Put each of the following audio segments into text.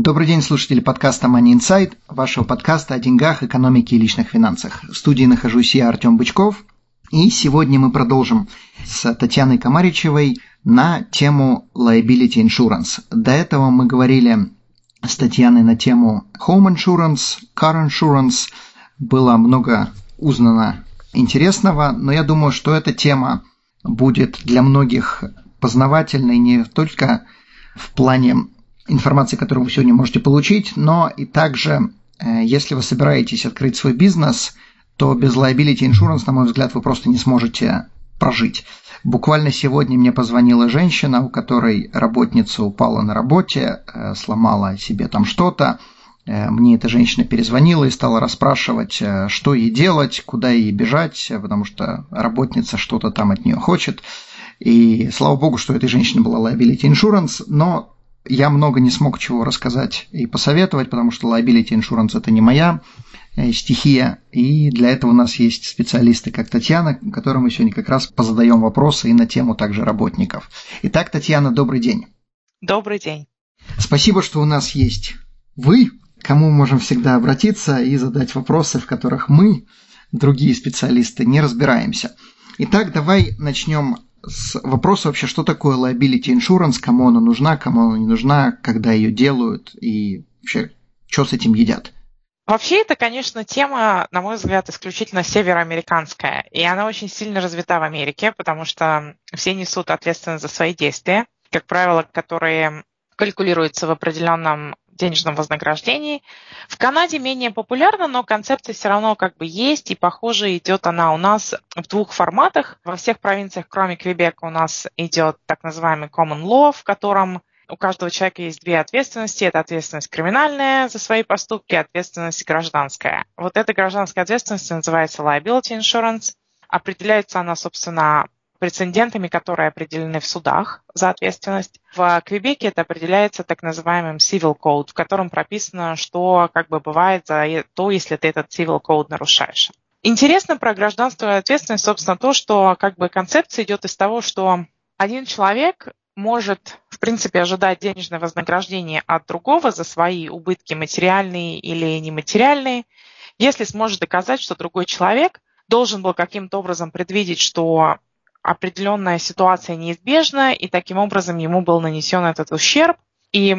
Добрый день, слушатели подкаста Money Insight, вашего подкаста о деньгах, экономике и личных финансах. В студии нахожусь я, Артем Бычков, и сегодня мы продолжим с Татьяной Комаричевой на тему liability insurance. До этого мы говорили с Татьяной на тему home insurance, car insurance. Было много узнано интересного, но я думаю, что эта тема будет для многих познавательной не только в плане информации, которую вы сегодня можете получить, но и также, э, если вы собираетесь открыть свой бизнес, то без liability insurance, на мой взгляд, вы просто не сможете прожить. Буквально сегодня мне позвонила женщина, у которой работница упала на работе, э, сломала себе там что-то. Э, мне эта женщина перезвонила и стала расспрашивать, что ей делать, куда ей бежать, потому что работница что-то там от нее хочет. И слава богу, что у этой женщины была liability insurance, но я много не смог чего рассказать и посоветовать, потому что liability insurance это не моя э, стихия, и для этого у нас есть специалисты, как Татьяна, которым мы сегодня как раз позадаем вопросы и на тему также работников. Итак, Татьяна, добрый день. Добрый день. Спасибо, что у нас есть вы, кому мы можем всегда обратиться и задать вопросы, в которых мы, другие специалисты, не разбираемся. Итак, давай начнем с вопроса вообще, что такое liability insurance, кому она нужна, кому она не нужна, когда ее делают и вообще, что с этим едят. Вообще, это, конечно, тема, на мой взгляд, исключительно североамериканская. И она очень сильно развита в Америке, потому что все несут ответственность за свои действия, как правило, которые калькулируются в определенном денежном вознаграждении. В Канаде менее популярна, но концепция все равно как бы есть, и, похоже, идет она у нас в двух форматах. Во всех провинциях, кроме Квебека, у нас идет так называемый common law, в котором у каждого человека есть две ответственности. Это ответственность криминальная за свои поступки, ответственность гражданская. Вот эта гражданская ответственность называется liability insurance. Определяется она, собственно, прецедентами, которые определены в судах за ответственность. В Квебеке это определяется так называемым civil code, в котором прописано, что как бы бывает за то, если ты этот civil code нарушаешь. Интересно про гражданскую ответственность, собственно, то, что как бы концепция идет из того, что один человек может, в принципе, ожидать денежное вознаграждение от другого за свои убытки материальные или нематериальные, если сможет доказать, что другой человек должен был каким-то образом предвидеть, что определенная ситуация неизбежна, и таким образом ему был нанесен этот ущерб. И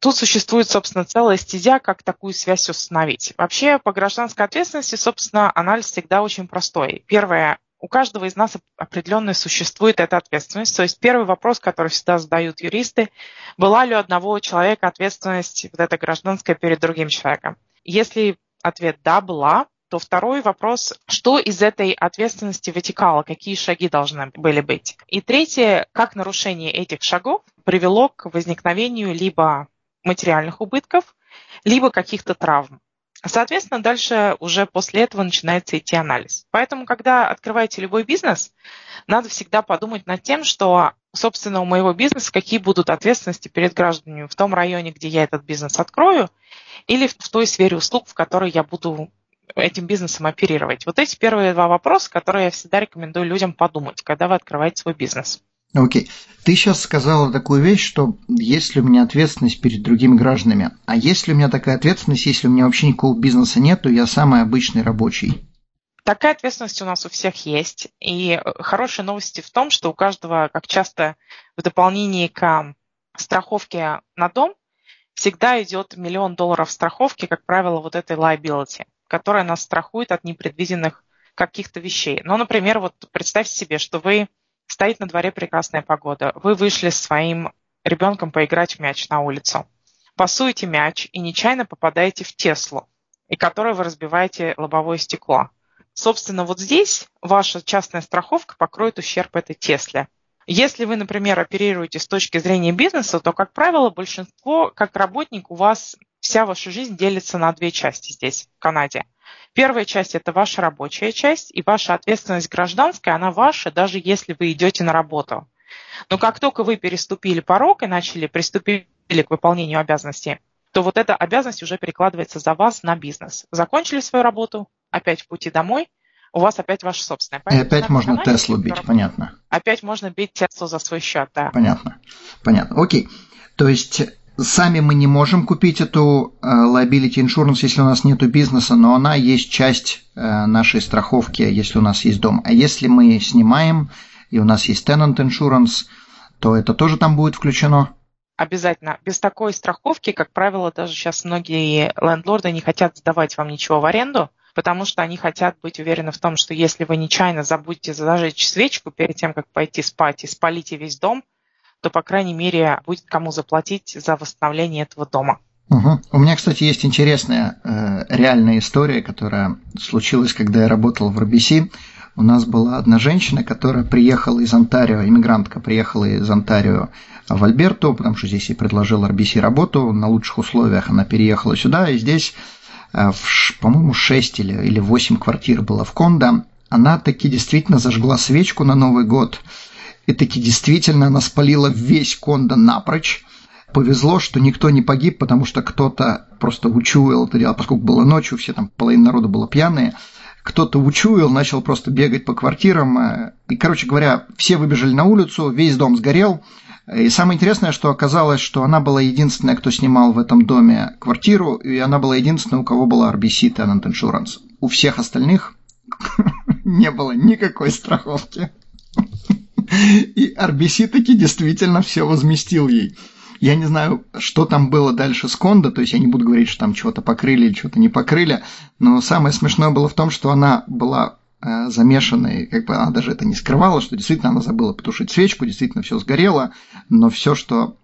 тут существует, собственно, целая стезя, как такую связь установить. Вообще, по гражданской ответственности, собственно, анализ всегда очень простой. Первое, у каждого из нас определенно существует эта ответственность. То есть первый вопрос, который всегда задают юристы, была ли у одного человека ответственность вот эта гражданская перед другим человеком? Если ответ «да», была, то второй вопрос, что из этой ответственности вытекало, какие шаги должны были быть. И третье, как нарушение этих шагов привело к возникновению либо материальных убытков, либо каких-то травм. Соответственно, дальше уже после этого начинается идти анализ. Поэтому, когда открываете любой бизнес, надо всегда подумать над тем, что, собственно, у моего бизнеса какие будут ответственности перед гражданами в том районе, где я этот бизнес открою, или в той сфере услуг, в которой я буду этим бизнесом оперировать? Вот эти первые два вопроса, которые я всегда рекомендую людям подумать, когда вы открываете свой бизнес. Окей. Okay. Ты сейчас сказала такую вещь, что есть ли у меня ответственность перед другими гражданами, а есть ли у меня такая ответственность, если у меня вообще никакого бизнеса нет, то я самый обычный рабочий? Такая ответственность у нас у всех есть. И хорошие новости в том, что у каждого, как часто в дополнении к страховке на дом, всегда идет миллион долларов страховки, как правило, вот этой liability которая нас страхует от непредвиденных каких-то вещей. Ну, например, вот представьте себе, что вы стоит на дворе прекрасная погода, вы вышли с своим ребенком поиграть в мяч на улицу, пасуете мяч и нечаянно попадаете в Теслу, и которой вы разбиваете лобовое стекло. Собственно, вот здесь ваша частная страховка покроет ущерб этой Тесле. Если вы, например, оперируете с точки зрения бизнеса, то, как правило, большинство, как работник, у вас вся ваша жизнь делится на две части здесь, в Канаде. Первая часть – это ваша рабочая часть, и ваша ответственность гражданская, она ваша, даже если вы идете на работу. Но как только вы переступили порог и начали приступили к выполнению обязанностей, то вот эта обязанность уже перекладывается за вас на бизнес. Закончили свою работу, опять в пути домой, у вас опять ваша собственная. Поэтому и опять можно Теслу бить, который... понятно. Опять можно бить Теслу за свой счет, да. Понятно, понятно. Окей. То есть сами мы не можем купить эту uh, liability insurance, если у нас нет бизнеса, но она есть часть uh, нашей страховки, если у нас есть дом. А если мы снимаем, и у нас есть tenant insurance, то это тоже там будет включено? Обязательно. Без такой страховки, как правило, даже сейчас многие лендлорды не хотят сдавать вам ничего в аренду, потому что они хотят быть уверены в том, что если вы нечаянно забудете зажечь свечку перед тем, как пойти спать и спалите весь дом, то, по крайней мере, будет кому заплатить за восстановление этого дома. Угу. У меня, кстати, есть интересная э, реальная история, которая случилась, когда я работал в RBC. У нас была одна женщина, которая приехала из Онтарио, иммигрантка приехала из Онтарио в Альберту, потому что здесь ей предложил RBC работу, на лучших условиях она переехала сюда, и здесь, э, по-моему, 6 или, или 8 квартир было в Кондо. Она таки действительно зажгла свечку на Новый год, и таки действительно она спалила весь Кондо напрочь. Повезло, что никто не погиб, потому что кто-то просто учуял это дело, поскольку было ночью, все там, половина народа было пьяные, кто-то учуял, начал просто бегать по квартирам. Э, и, короче говоря, все выбежали на улицу, весь дом сгорел. И самое интересное, что оказалось, что она была единственная, кто снимал в этом доме квартиру, и она была единственная, у кого была RBC Tenant Insurance. У всех остальных не было никакой страховки. И RBC таки действительно все возместил ей. Я не знаю, что там было дальше с Кондо, то есть я не буду говорить, что там чего-то покрыли или чего-то не покрыли, но самое смешное было в том, что она была э, замешанной, как бы она даже это не скрывала, что действительно она забыла потушить свечку, действительно все сгорело, но все, что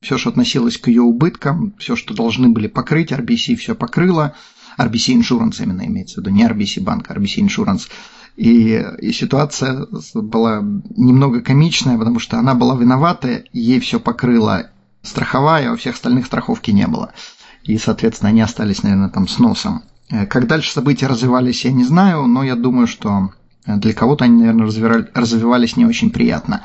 все, что относилось к ее убыткам, все, что должны были покрыть, RBC все покрыло, RBC Insurance именно имеется в виду, не RBC банк, RBC Insurance. И, и ситуация была немного комичная, потому что она была виновата, ей все покрыло страховая, а у всех остальных страховки не было. И, соответственно, они остались, наверное, там с носом. Э, как дальше события развивались, я не знаю, но я думаю, что для кого-то они, наверное, развивались не очень приятно.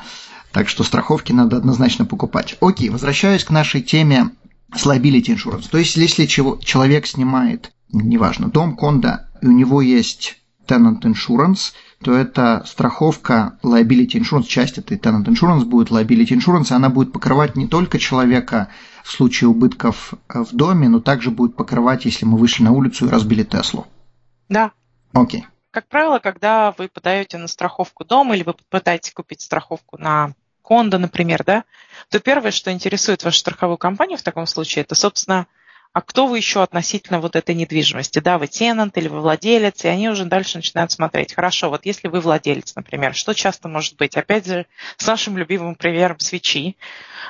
Так что страховки надо однозначно покупать. Окей, возвращаюсь к нашей теме с liability insurance. То есть, если человек снимает, неважно, дом, кондо, и у него есть tenant insurance, то это страховка liability insurance, часть этой tenant insurance будет liability insurance, и она будет покрывать не только человека в случае убытков э, в доме, но также будет покрывать, если мы вышли на улицу и разбили Теслу. Да. Окей. Как правило, когда вы подаете на страховку дома или вы пытаетесь купить страховку на кондо, например, да, то первое, что интересует вашу страховую компанию в таком случае, это, собственно, а кто вы еще относительно вот этой недвижимости? Да, вы тенант или вы владелец, и они уже дальше начинают смотреть. Хорошо, вот если вы владелец, например, что часто может быть? Опять же, с нашим любимым примером свечи.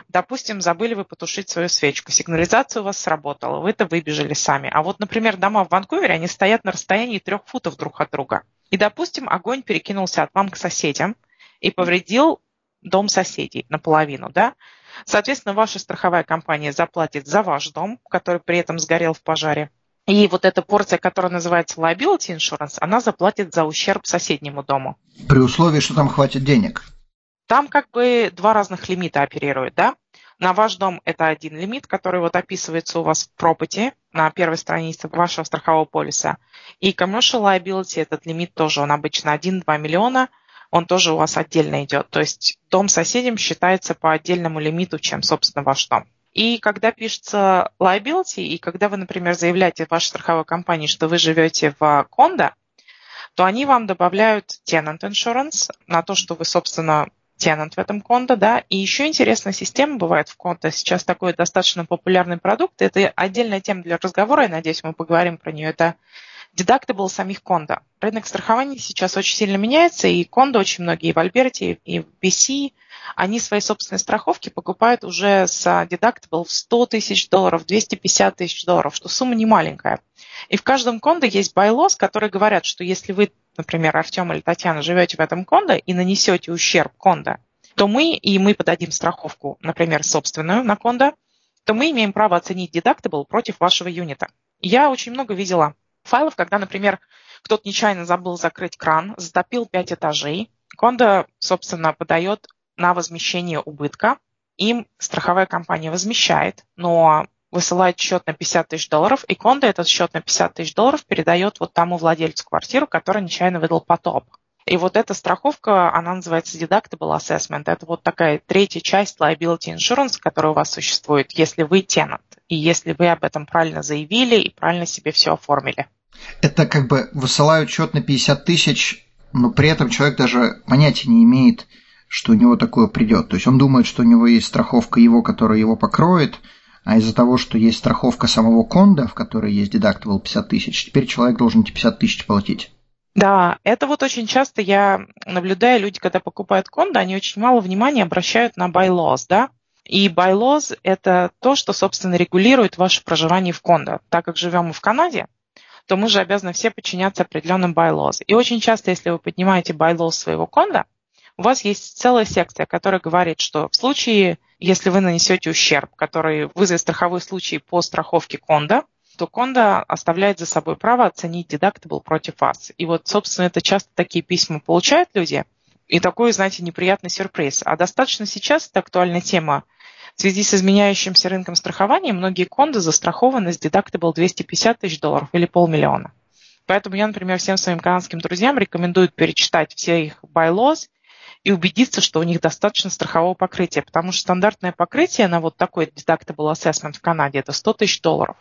Допустим, забыли вы потушить свою свечку, сигнализация у вас сработала, вы это выбежали сами. А вот, например, дома в Ванкувере, они стоят на расстоянии трех футов друг от друга. И, допустим, огонь перекинулся от вам к соседям и повредил дом соседей наполовину, да? Соответственно, ваша страховая компания заплатит за ваш дом, который при этом сгорел в пожаре. И вот эта порция, которая называется liability insurance, она заплатит за ущерб соседнему дому. При условии, что там хватит денег. Там как бы два разных лимита оперируют, да? На ваш дом это один лимит, который вот описывается у вас в property на первой странице вашего страхового полиса. И commercial liability этот лимит тоже, он обычно 1-2 миллиона – он тоже у вас отдельно идет. То есть дом соседям считается по отдельному лимиту, чем, собственно, ваш дом. И когда пишется liability, и когда вы, например, заявляете вашей страховой компании, что вы живете в кондо, то они вам добавляют tenant insurance на то, что вы, собственно, tenant в этом кондо, да. И еще интересная система бывает в кондо. Сейчас такой достаточно популярный продукт. Это отдельная тема для разговора, я надеюсь, мы поговорим про нее. Это deductible самих кондо. Рынок страхования сейчас очень сильно меняется, и кондо очень многие в Альберте, и в BC, они свои собственные страховки покупают уже с deductible в 100 тысяч долларов, 250 тысяч долларов, что сумма не маленькая. И в каждом кондо есть байлос, которые говорят, что если вы, например, Артем или Татьяна, живете в этом кондо и нанесете ущерб кондо, то мы, и мы подадим страховку, например, собственную на кондо, то мы имеем право оценить deductible против вашего юнита. Я очень много видела файлов, когда, например, кто-то нечаянно забыл закрыть кран, затопил 5 этажей. Кондо, собственно, подает на возмещение убытка. Им страховая компания возмещает, но высылает счет на 50 тысяч долларов, и Кондо этот счет на 50 тысяч долларов передает вот тому владельцу квартиры, который нечаянно выдал потоп. И вот эта страховка, она называется Deductible Assessment. Это вот такая третья часть liability insurance, которая у вас существует, если вы тенант, и если вы об этом правильно заявили и правильно себе все оформили. Это как бы высылают счет на 50 тысяч, но при этом человек даже понятия не имеет, что у него такое придет. То есть он думает, что у него есть страховка его, которая его покроет, а из-за того, что есть страховка самого конда, в которой есть deductible 50 тысяч, теперь человек должен эти 50 тысяч платить. Да, это вот очень часто я наблюдаю, люди, когда покупают кондо, они очень мало внимания обращают на bylaws, да, и bylaws – это то, что, собственно, регулирует ваше проживание в кондо. Так как живем мы в Канаде, то мы же обязаны все подчиняться определенным bylaws. И очень часто, если вы поднимаете bylaws своего кондо, у вас есть целая секция, которая говорит, что в случае, если вы нанесете ущерб, который вызовет страховой случай по страховке кондо, то Конда оставляет за собой право оценить deductible против вас. И вот, собственно, это часто такие письма получают люди, и такой, знаете, неприятный сюрприз. А достаточно сейчас это актуальная тема. В связи с изменяющимся рынком страхования многие конды застрахованы с deductible 250 тысяч долларов или полмиллиона. Поэтому я, например, всем своим канадским друзьям рекомендую перечитать все их bylaws и убедиться, что у них достаточно страхового покрытия, потому что стандартное покрытие на вот такой deductible assessment в Канаде – это 100 тысяч долларов.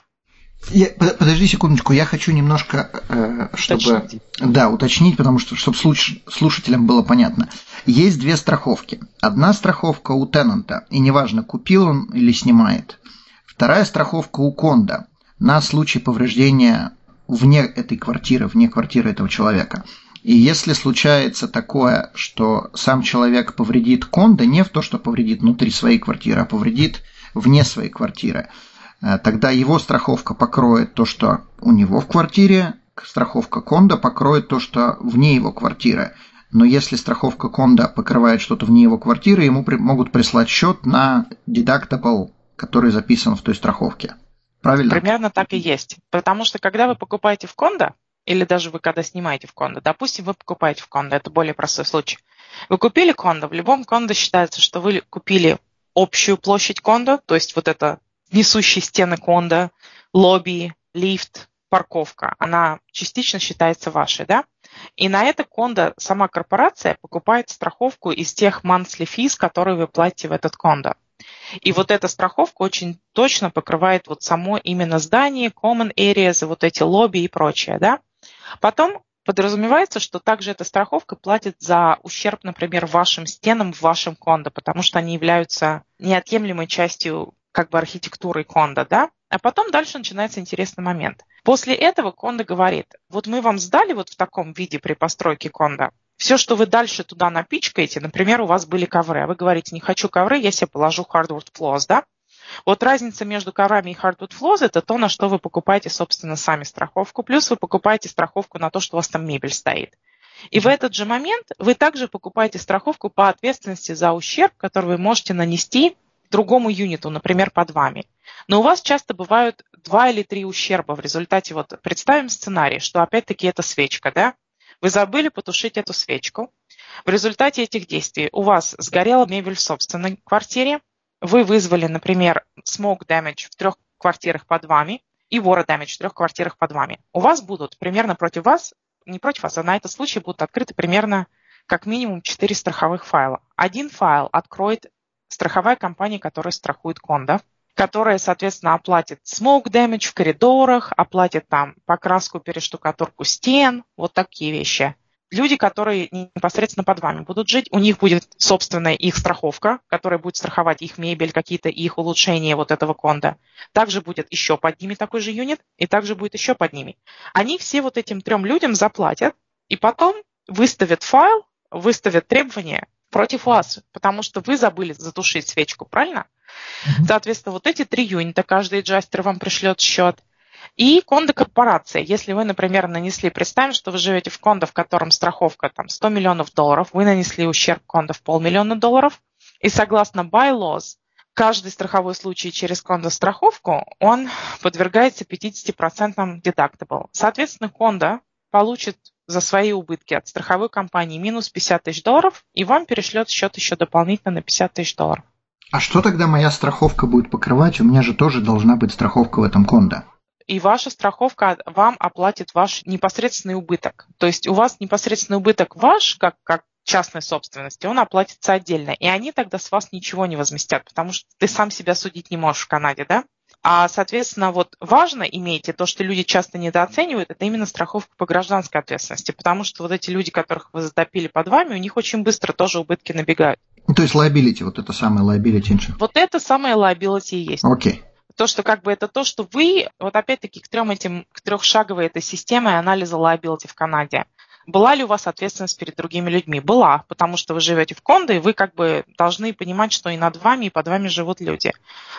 Я, подожди секундочку, я хочу немножко, э, чтобы уточнить. да, уточнить, потому что чтобы слуш, слушателям было понятно. Есть две страховки. Одна страховка у тенанта, и неважно, купил он или снимает. Вторая страховка у конда на случай повреждения вне этой квартиры, вне квартиры этого человека. И если случается такое, что сам человек повредит кондо, не в то, что повредит внутри своей квартиры, а повредит вне своей квартиры, тогда его страховка покроет то, что у него в квартире, страховка Конда покроет то, что вне его квартиры. Но если страховка Конда покрывает что-то вне его квартиры, ему при, могут прислать счет на deductible, который записан в той страховке. Правильно? Примерно так и есть. Потому что когда вы покупаете в Конда, или даже вы когда снимаете в кондо, допустим, вы покупаете в кондо, это более простой случай. Вы купили кондо, в любом кондо считается, что вы купили общую площадь кондо, то есть вот это несущие стены конда, лобби, лифт, парковка, она частично считается вашей, да? И на это кондо сама корпорация покупает страховку из тех monthly fees, которые вы платите в этот кондо. И вот эта страховка очень точно покрывает вот само именно здание, common areas, вот эти лобби и прочее, да? Потом подразумевается, что также эта страховка платит за ущерб, например, вашим стенам в вашем кондо, потому что они являются неотъемлемой частью как бы архитектурой Конда, да, а потом дальше начинается интересный момент. После этого Конда говорит, вот мы вам сдали вот в таком виде при постройке Конда, все, что вы дальше туда напичкаете, например, у вас были ковры, а вы говорите, не хочу ковры, я себе положу hardwood floors, да? Вот разница между коврами и hardwood floors – это то, на что вы покупаете, собственно, сами страховку, плюс вы покупаете страховку на то, что у вас там мебель стоит. И в этот же момент вы также покупаете страховку по ответственности за ущерб, который вы можете нанести другому юниту, например, под вами. Но у вас часто бывают два или три ущерба в результате, вот представим сценарий, что опять-таки это свечка, да? Вы забыли потушить эту свечку. В результате этих действий у вас сгорела мебель в собственной квартире, вы вызвали, например, smoke damage в трех квартирах под вами и water damage в трех квартирах под вами. У вас будут примерно против вас, не против вас, а на этот случай будут открыты примерно как минимум четыре страховых файла. Один файл откроет страховая компания, которая страхует кондо, которая, соответственно, оплатит smoke damage в коридорах, оплатит там покраску, перештукатурку стен, вот такие вещи. Люди, которые непосредственно под вами будут жить, у них будет собственная их страховка, которая будет страховать их мебель, какие-то их улучшения вот этого конда. Также будет еще под ними такой же юнит, и также будет еще под ними. Они все вот этим трем людям заплатят, и потом выставят файл, выставят требования, против вас, потому что вы забыли затушить свечку, правильно? Mm-hmm. Соответственно, вот эти три юнита, каждый джастер вам пришлет счет. И кондо корпорация. Если вы, например, нанесли, представим, что вы живете в кондо, в котором страховка там 100 миллионов долларов, вы нанесли ущерб кондо в полмиллиона долларов, и согласно bylaws, каждый страховой случай через кондо-страховку, он подвергается 50% deductible. Соответственно, кондо получит за свои убытки от страховой компании минус 50 тысяч долларов, и вам перешлет счет еще дополнительно на 50 тысяч долларов. А что тогда моя страховка будет покрывать? У меня же тоже должна быть страховка в этом кондо. И ваша страховка вам оплатит ваш непосредственный убыток. То есть у вас непосредственный убыток ваш, как, как частной собственности, он оплатится отдельно. И они тогда с вас ничего не возместят, потому что ты сам себя судить не можешь в Канаде, да? А, соответственно, вот важно иметь, и то, что люди часто недооценивают, это именно страховка по гражданской ответственности, потому что вот эти люди, которых вы затопили под вами, у них очень быстро тоже убытки набегают. Ну, то есть liability, вот это самое liability insurance. Вот это самое liability и есть. Окей. Okay. То, что как бы это то, что вы, вот опять-таки к трем этим, к трехшаговой этой системе анализа liability в Канаде. Была ли у вас ответственность перед другими людьми? Была, потому что вы живете в кондо, и вы как бы должны понимать, что и над вами, и под вами живут люди.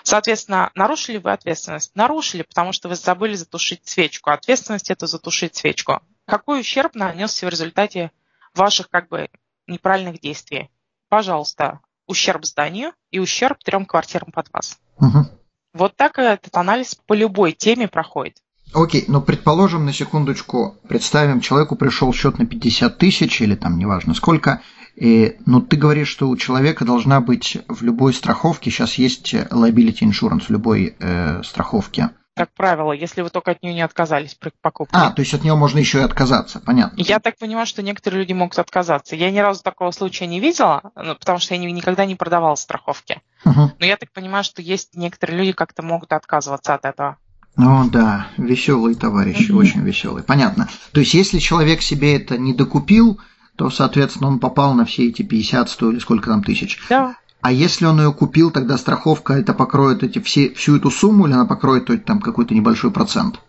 Соответственно, нарушили вы ответственность? Нарушили, потому что вы забыли затушить свечку. Ответственность – это затушить свечку. Какой ущерб нанесся в результате ваших как бы неправильных действий? Пожалуйста, ущерб зданию и ущерб трем квартирам под вас. Угу. Вот так этот анализ по любой теме проходит. Окей, но предположим на секундочку, представим, человеку пришел счет на 50 тысяч или там неважно сколько, и, но ты говоришь, что у человека должна быть в любой страховке, сейчас есть liability insurance в любой э, страховке. Как правило, если вы только от нее не отказались при покупке. А, то есть от нее можно еще и отказаться, понятно. Я так понимаю, что некоторые люди могут отказаться. Я ни разу такого случая не видела, ну, потому что я никогда не продавала страховки. Угу. Но я так понимаю, что есть некоторые люди как-то могут отказываться от этого. Ну да, веселый товарищ, очень веселый. Понятно. То есть, если человек себе это не докупил, то, соответственно, он попал на все эти 50, 100 или сколько там тысяч. Да. А если он ее купил, тогда страховка это покроет эти все, всю эту сумму или она покроет там какой-то небольшой процент?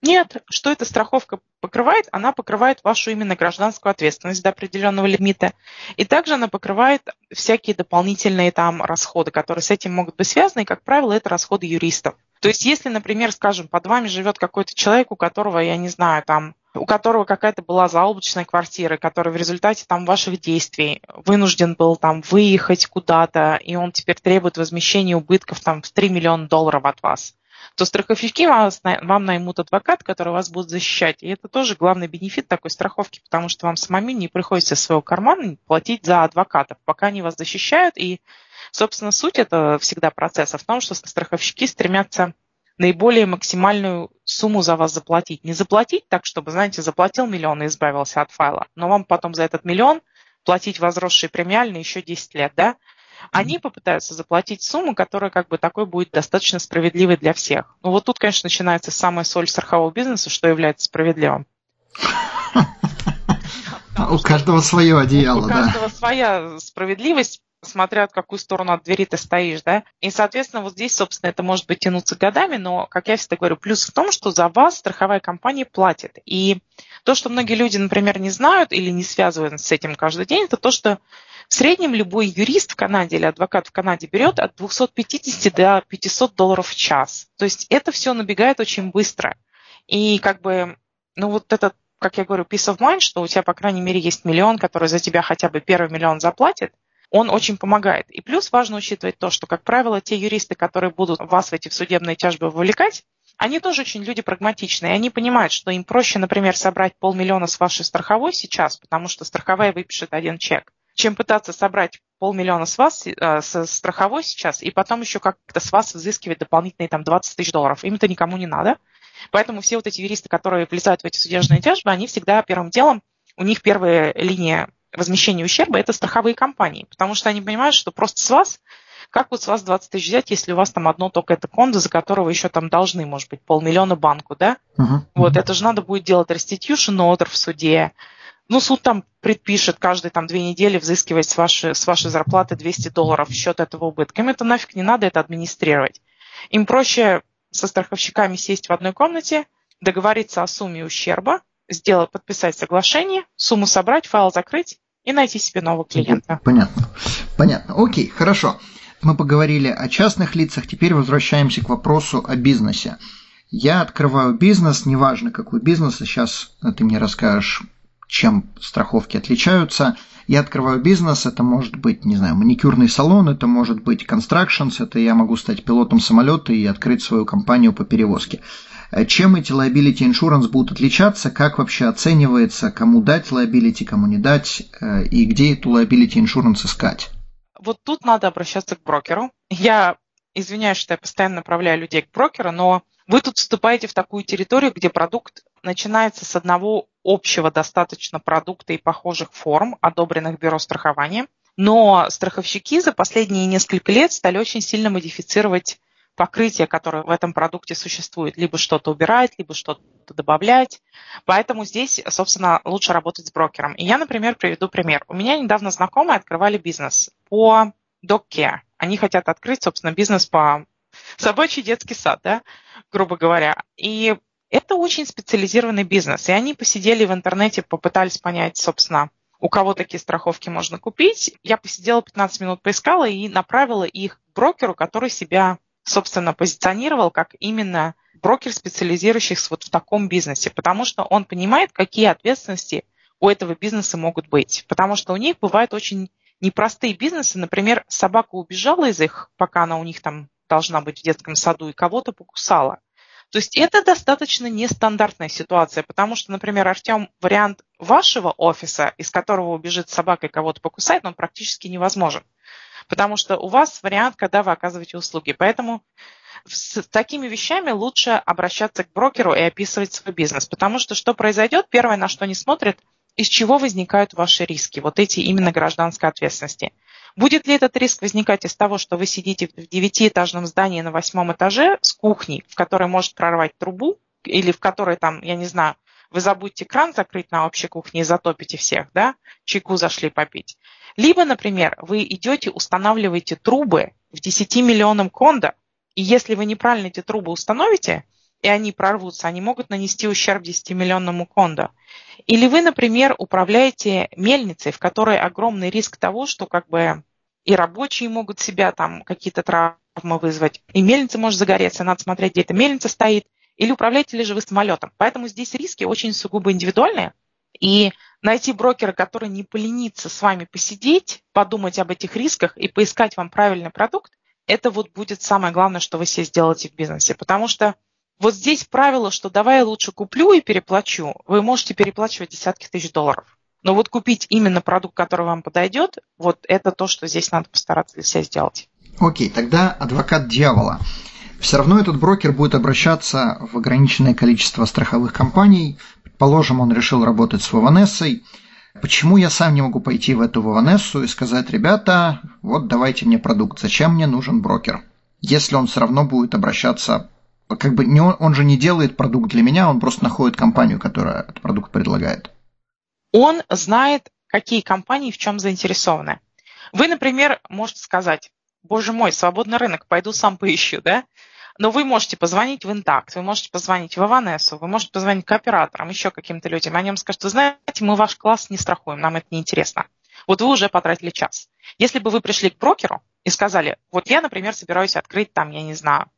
Нет, что эта страховка покрывает? Она покрывает вашу именно гражданскую ответственность до определенного лимита. И также она покрывает всякие дополнительные там расходы, которые с этим могут быть связаны. И, как правило, это расходы юристов. То есть, если, например, скажем, под вами живет какой-то человек, у которого, я не знаю, там, у которого какая-то была заоблачная квартира, который в результате там ваших действий вынужден был там выехать куда-то, и он теперь требует возмещения убытков там в 3 миллиона долларов от вас то страховщики вас, вам наймут адвокат, который вас будет защищать. И это тоже главный бенефит такой страховки, потому что вам самому не приходится из своего кармана платить за адвокатов, пока они вас защищают. И, собственно, суть это всегда процесса в том, что страховщики стремятся наиболее максимальную сумму за вас заплатить. Не заплатить так, чтобы, знаете, заплатил миллион и избавился от файла, но вам потом за этот миллион платить возросшие премиальные еще 10 лет, да? Они попытаются заплатить сумму, которая как бы такой будет достаточно справедливой для всех. Ну вот тут, конечно, начинается самая соль страхового бизнеса, что является справедливым. У каждого свое одеяло, У каждого своя справедливость, смотря от какую сторону от двери ты стоишь, да. И, соответственно, вот здесь, собственно, это может быть тянуться годами, но, как я всегда говорю, плюс в том, что за вас страховая компания платит. И то, что многие люди, например, не знают или не связывают с этим каждый день, это то, что в среднем любой юрист в Канаде или адвокат в Канаде берет от 250 до 500 долларов в час. То есть это все набегает очень быстро. И как бы, ну вот этот, как я говорю, peace of mind, что у тебя, по крайней мере, есть миллион, который за тебя хотя бы первый миллион заплатит, он очень помогает. И плюс важно учитывать то, что, как правило, те юристы, которые будут вас в эти судебные тяжбы вовлекать, они тоже очень люди прагматичные. Они понимают, что им проще, например, собрать полмиллиона с вашей страховой сейчас, потому что страховая выпишет один чек, чем пытаться собрать полмиллиона с вас, э, со страховой сейчас, и потом еще как-то с вас взыскивать дополнительные там 20 тысяч долларов. Им это никому не надо. Поэтому все вот эти юристы, которые влезают в эти судебные тяжбы, они всегда первым делом, у них первая линия возмещения ущерба – это страховые компании, потому что они понимают, что просто с вас, как вот с вас 20 тысяч взять, если у вас там одно только это кондо, за которого еще там должны, может быть, полмиллиона банку, да? Uh-huh. Вот, это же надо будет делать restitution order в суде, ну, суд там предпишет каждые там две недели взыскивать с вашей, с вашей зарплаты 200 долларов в счет этого убытка. Им это нафиг не надо это администрировать. Им проще со страховщиками сесть в одной комнате, договориться о сумме ущерба, сделать, подписать соглашение, сумму собрать, файл закрыть и найти себе нового клиента. Понятно. Понятно. Окей, хорошо. Мы поговорили о частных лицах, теперь возвращаемся к вопросу о бизнесе. Я открываю бизнес, неважно какой бизнес, сейчас ты мне расскажешь чем страховки отличаются. Я открываю бизнес, это может быть, не знаю, маникюрный салон, это может быть constructions, это я могу стать пилотом самолета и открыть свою компанию по перевозке. Э, чем эти liability insurance будут отличаться, как вообще оценивается, кому дать liability, кому не дать, э, и где эту liability insurance искать? Вот тут надо обращаться к брокеру. Я извиняюсь, что я постоянно направляю людей к брокеру, но вы тут вступаете в такую территорию, где продукт начинается с одного общего достаточно продукта и похожих форм, одобренных бюро страхования. Но страховщики за последние несколько лет стали очень сильно модифицировать покрытие, которое в этом продукте существует, либо что-то убирать, либо что-то добавлять. Поэтому здесь, собственно, лучше работать с брокером. И я, например, приведу пример. У меня недавно знакомые открывали бизнес по care. Они хотят открыть, собственно, бизнес по собачий детский сад, да, грубо говоря. И это очень специализированный бизнес. И они посидели в интернете, попытались понять, собственно, у кого такие страховки можно купить. Я посидела 15 минут, поискала и направила их к брокеру, который себя, собственно, позиционировал как именно брокер, специализирующийся вот в таком бизнесе, потому что он понимает, какие ответственности у этого бизнеса могут быть. Потому что у них бывают очень непростые бизнесы. Например, собака убежала из их, пока она у них там должна быть в детском саду, и кого-то покусала. То есть это достаточно нестандартная ситуация, потому что, например, Артем, вариант вашего офиса, из которого убежит собака и кого-то покусает, он практически невозможен. Потому что у вас вариант, когда вы оказываете услуги. Поэтому с такими вещами лучше обращаться к брокеру и описывать свой бизнес. Потому что что произойдет? Первое, на что они смотрят, из чего возникают ваши риски, вот эти именно гражданской ответственности. Будет ли этот риск возникать из того, что вы сидите в девятиэтажном здании на восьмом этаже с кухней, в которой может прорвать трубу, или в которой там, я не знаю, вы забудете кран закрыть на общей кухне и затопите всех, да, чайку зашли попить. Либо, например, вы идете, устанавливаете трубы в 10 миллионном кондо, и если вы неправильно эти трубы установите, и они прорвутся, они могут нанести ущерб 10-миллионному кондо. Или вы, например, управляете мельницей, в которой огромный риск того, что как бы и рабочие могут себя там какие-то травмы вызвать, и мельница может загореться, надо смотреть, где эта мельница стоит, или управляете ли же вы самолетом. Поэтому здесь риски очень сугубо индивидуальные, и найти брокера, который не поленится с вами посидеть, подумать об этих рисках и поискать вам правильный продукт, это вот будет самое главное, что вы себе сделаете в бизнесе. Потому что вот здесь правило, что давай я лучше куплю и переплачу. Вы можете переплачивать десятки тысяч долларов. Но вот купить именно продукт, который вам подойдет, вот это то, что здесь надо постараться для себя сделать. Окей, тогда адвокат дьявола. Все равно этот брокер будет обращаться в ограниченное количество страховых компаний. Предположим, он решил работать с Вованессой. Почему я сам не могу пойти в эту Вованессу и сказать, ребята, вот давайте мне продукт, зачем мне нужен брокер? Если он все равно будет обращаться как бы не он, он же не делает продукт для меня, он просто находит компанию, которая этот продукт предлагает. Он знает, какие компании в чем заинтересованы. Вы, например, можете сказать, боже мой, свободный рынок, пойду сам поищу, да? Но вы можете позвонить в Интакт, вы можете позвонить в Аванесу, вы можете позвонить к операторам, еще каким-то людям. Они вам скажут, вы знаете, мы ваш класс не страхуем, нам это не интересно. Вот вы уже потратили час. Если бы вы пришли к брокеру и сказали, вот я, например, собираюсь открыть там, я не знаю,